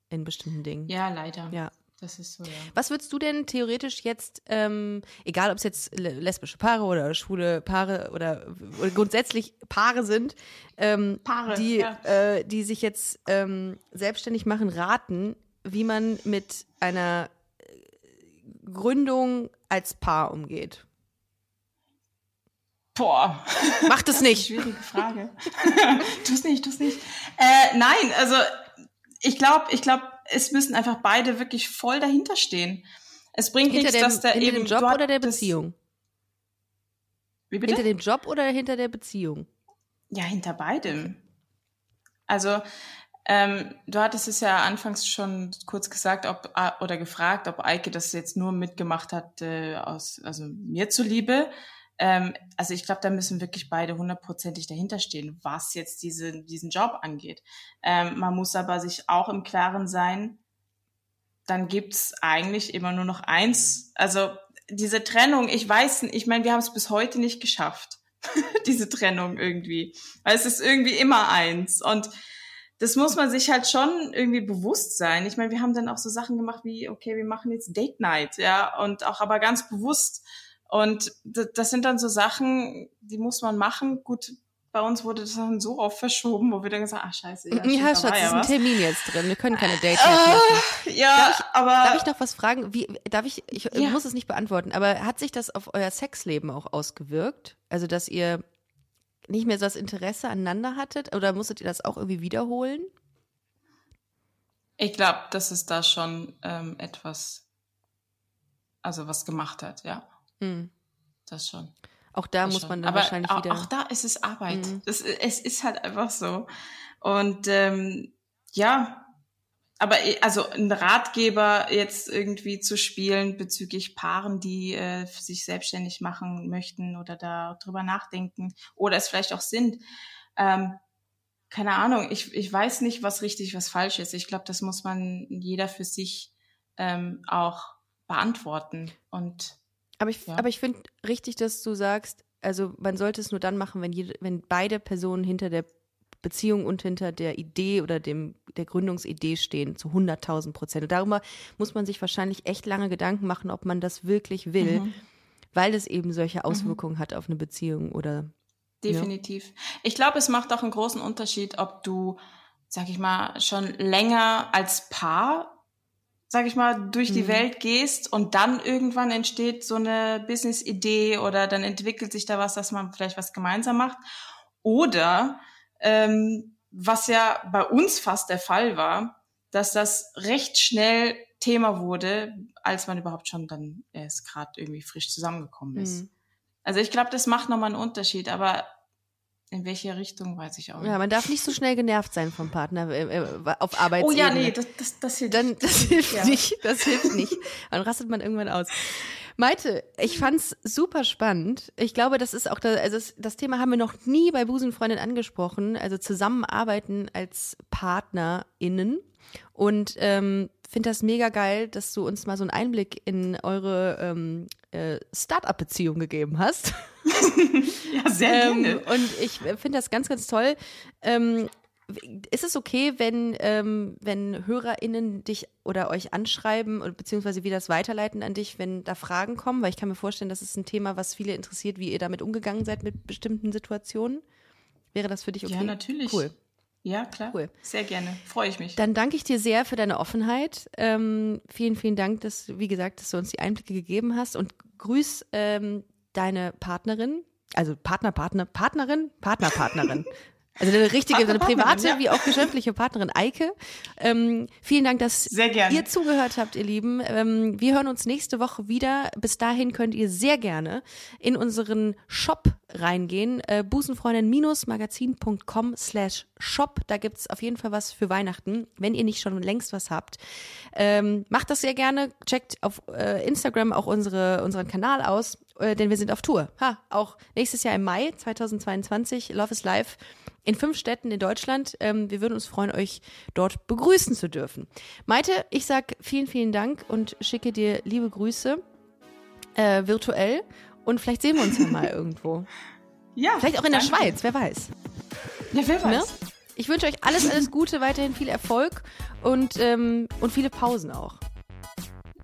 in bestimmten Dingen. Ja, leider. Ja. Das ist so, ja. Was würdest du denn theoretisch jetzt, ähm, egal ob es jetzt le- lesbische Paare oder schwule Paare oder, oder grundsätzlich Paare sind, ähm, Paare, die, ja. äh, die sich jetzt ähm, selbstständig machen, raten, wie man mit einer äh, Gründung als Paar umgeht? Boah. Macht es nicht. [LAUGHS] Schwierige Frage. [LAUGHS] tu's nicht, tu's nicht. Äh, nein, also ich glaube, ich glaube, es müssen einfach beide wirklich voll dahinter stehen. Es bringt Hinter nichts, dem, dass der hinter eben dem Job oder der Beziehung? Wie bitte? Hinter dem Job oder hinter der Beziehung? Ja, hinter beidem. Also, ähm, du hattest es ja anfangs schon kurz gesagt, ob äh, oder gefragt, ob Eike das jetzt nur mitgemacht hat äh, aus, also mir zuliebe. Ähm, also ich glaube, da müssen wirklich beide hundertprozentig dahinter stehen, was jetzt diese, diesen Job angeht. Ähm, man muss aber sich auch im Klaren sein, dann gibt's eigentlich immer nur noch eins. Also diese Trennung, ich weiß, ich meine, wir haben es bis heute nicht geschafft [LAUGHS] diese Trennung irgendwie. Weil es ist irgendwie immer eins. Und das muss man sich halt schon irgendwie bewusst sein. Ich meine, wir haben dann auch so Sachen gemacht wie, okay, wir machen jetzt Date Night, ja, und auch aber ganz bewusst. Und das sind dann so Sachen, die muss man machen. Gut, bei uns wurde das dann so oft verschoben, wo wir dann gesagt, ach scheiße, ja, Ja, Schatz, ist ein. Termin jetzt drin. Wir können keine Date machen. Ja, Darf aber Darf ich noch was fragen? Wie, darf ich, ich Ja. muss es nicht beantworten, aber hat sich das auf euer Sexleben auch ausgewirkt? Also, dass ihr nicht mehr so das Interesse aneinander hattet oder musstet ihr das auch irgendwie wiederholen? ich glaube, dass es da schon ähm, etwas, also was gemacht hat, ja, Hm. das schon. Auch da Das muss schon. man dann Aber wahrscheinlich wieder. auch da ist es Arbeit. Mhm. Das, es ist halt einfach so. Und ähm, ja, aber eh- also ein Ratgeber jetzt irgendwie zu spielen bezüglich Paaren, die äh, sich selbstständig machen möchten oder da drüber nachdenken oder es vielleicht auch sind. Ähm, keine Ahnung, ich, ich weiß nicht, was richtig, was falsch ist. Ich glaube, das muss man jeder für sich ähm, auch beantworten. Und aber ich, ja. aber ich finde richtig, dass du sagst, also man sollte es nur dann machen, wenn, jede, wenn beide Personen hinter der Beziehung und hinter der Idee oder dem, der Gründungsidee stehen, zu 100.000 Prozent. Und darüber muss man sich wahrscheinlich echt lange Gedanken machen, ob man das wirklich will, Mhm. weil es eben solche Auswirkungen hat auf eine Beziehung oder Definitiv. Ich glaube, es macht auch einen großen Unterschied, ob du, sag ich mal, schon länger als Paar, sag ich mal, durch die Mhm. Welt gehst und dann irgendwann entsteht so eine Business-Idee oder dann entwickelt sich da was, dass man vielleicht was gemeinsam macht. Oder, ähm, was ja bei uns fast der Fall war, dass das recht schnell Thema wurde, als man überhaupt schon dann erst gerade irgendwie frisch zusammengekommen ist. Mhm. Also ich glaube, das macht nochmal einen Unterschied, aber in welche Richtung weiß ich auch nicht. Ja, man darf nicht so schnell genervt sein vom Partner äh, äh, auf oh Arbeitsebene. ja, nee, das, das, das hilft. Dann, das hilft Ja. nicht, das hilft [LAUGHS] nicht. Dann rastet man irgendwann aus. Maite, ich fand's super spannend. Ich glaube, das ist auch das, also das, das Thema haben wir noch nie bei Busenfreundin angesprochen. Also zusammenarbeiten als PartnerInnen. Und ähm, finde das mega geil, dass du uns mal so einen Einblick in eure ähm, äh, Start-up-Beziehung gegeben hast. [LAUGHS] ja, sehr Ähm, gerne. und ich finde das ganz, ganz toll. Ähm, ist es okay, wenn, ähm, wenn HörerInnen dich oder euch anschreiben oder beziehungsweise wir das weiterleiten an dich, wenn da Fragen kommen? Weil ich kann mir vorstellen, das ist ein Thema, was viele interessiert, wie ihr damit umgegangen seid mit bestimmten Situationen. Wäre das für dich okay? Ja, natürlich. Cool. Ja, klar. Cool. Sehr gerne. Freue ich mich. Dann danke ich dir sehr für deine Offenheit. Ähm, vielen, vielen Dank, dass, wie gesagt, dass du uns die Einblicke gegeben hast und grüß ähm, deine Partnerin, also Partner, Partner, Partnerin, Partner, Partnerin. [LAUGHS] Also eine richtige, eine private ja. wie auch geschäftliche Partnerin Eike. Ähm, vielen Dank, dass ihr zugehört habt, ihr Lieben. Ähm, wir hören uns nächste Woche wieder. Bis dahin könnt ihr sehr gerne in unseren Shop reingehen. Äh, busenfreundin-magazin.com slash shop. Da gibt's auf jeden Fall was für Weihnachten, wenn ihr nicht schon längst was habt. Ähm, macht das sehr gerne. Checkt auf äh, Instagram auch unsere, unseren Kanal aus, denn wir sind auf Tour. Ha, auch nächstes Jahr im Mai 2022, Love is Live in fünf Städten in Deutschland. Ähm, wir würden uns freuen, euch dort begrüßen zu dürfen. Maite, ich sag vielen, vielen Dank und schicke dir liebe Grüße äh, virtuell und vielleicht sehen wir uns ja mal [LAUGHS] irgendwo. Ja, Vielleicht auch in der. Schweiz, wer weiß. Ja, wer Ne? weiß. Ich wünsche euch alles, alles Gute, weiterhin viel Erfolg und, ähm, und viele Pausen auch.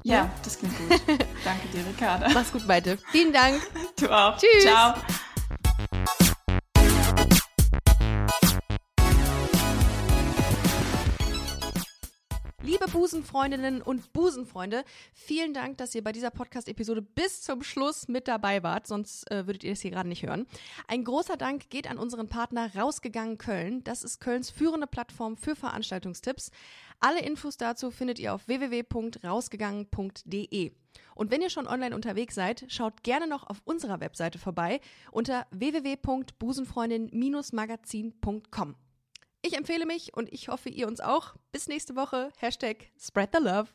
Ja, das klingt gut. [LAUGHS] Danke dir, Ricarda. Mach's gut, Maite. Vielen Dank. [LAUGHS] Du auch. Tschüss. Ciao. Liebe Busenfreundinnen und Busenfreunde, vielen Dank, dass ihr bei dieser Podcast-Episode bis zum Schluss mit dabei wart, sonst äh, würdet ihr das hier gerade nicht hören. Ein großer Dank geht an unseren Partner Rausgegangen Köln. Das ist Kölns führende Plattform für Veranstaltungstipps. Alle Infos dazu findet ihr auf www.rausgegangen.de. Und wenn ihr schon online unterwegs seid, schaut gerne noch auf unserer Webseite vorbei unter www.busenfreundin-magazin.com. Ich empfehle mich und ich hoffe, ihr uns auch. Bis nächste Woche. Hashtag Spread the Love.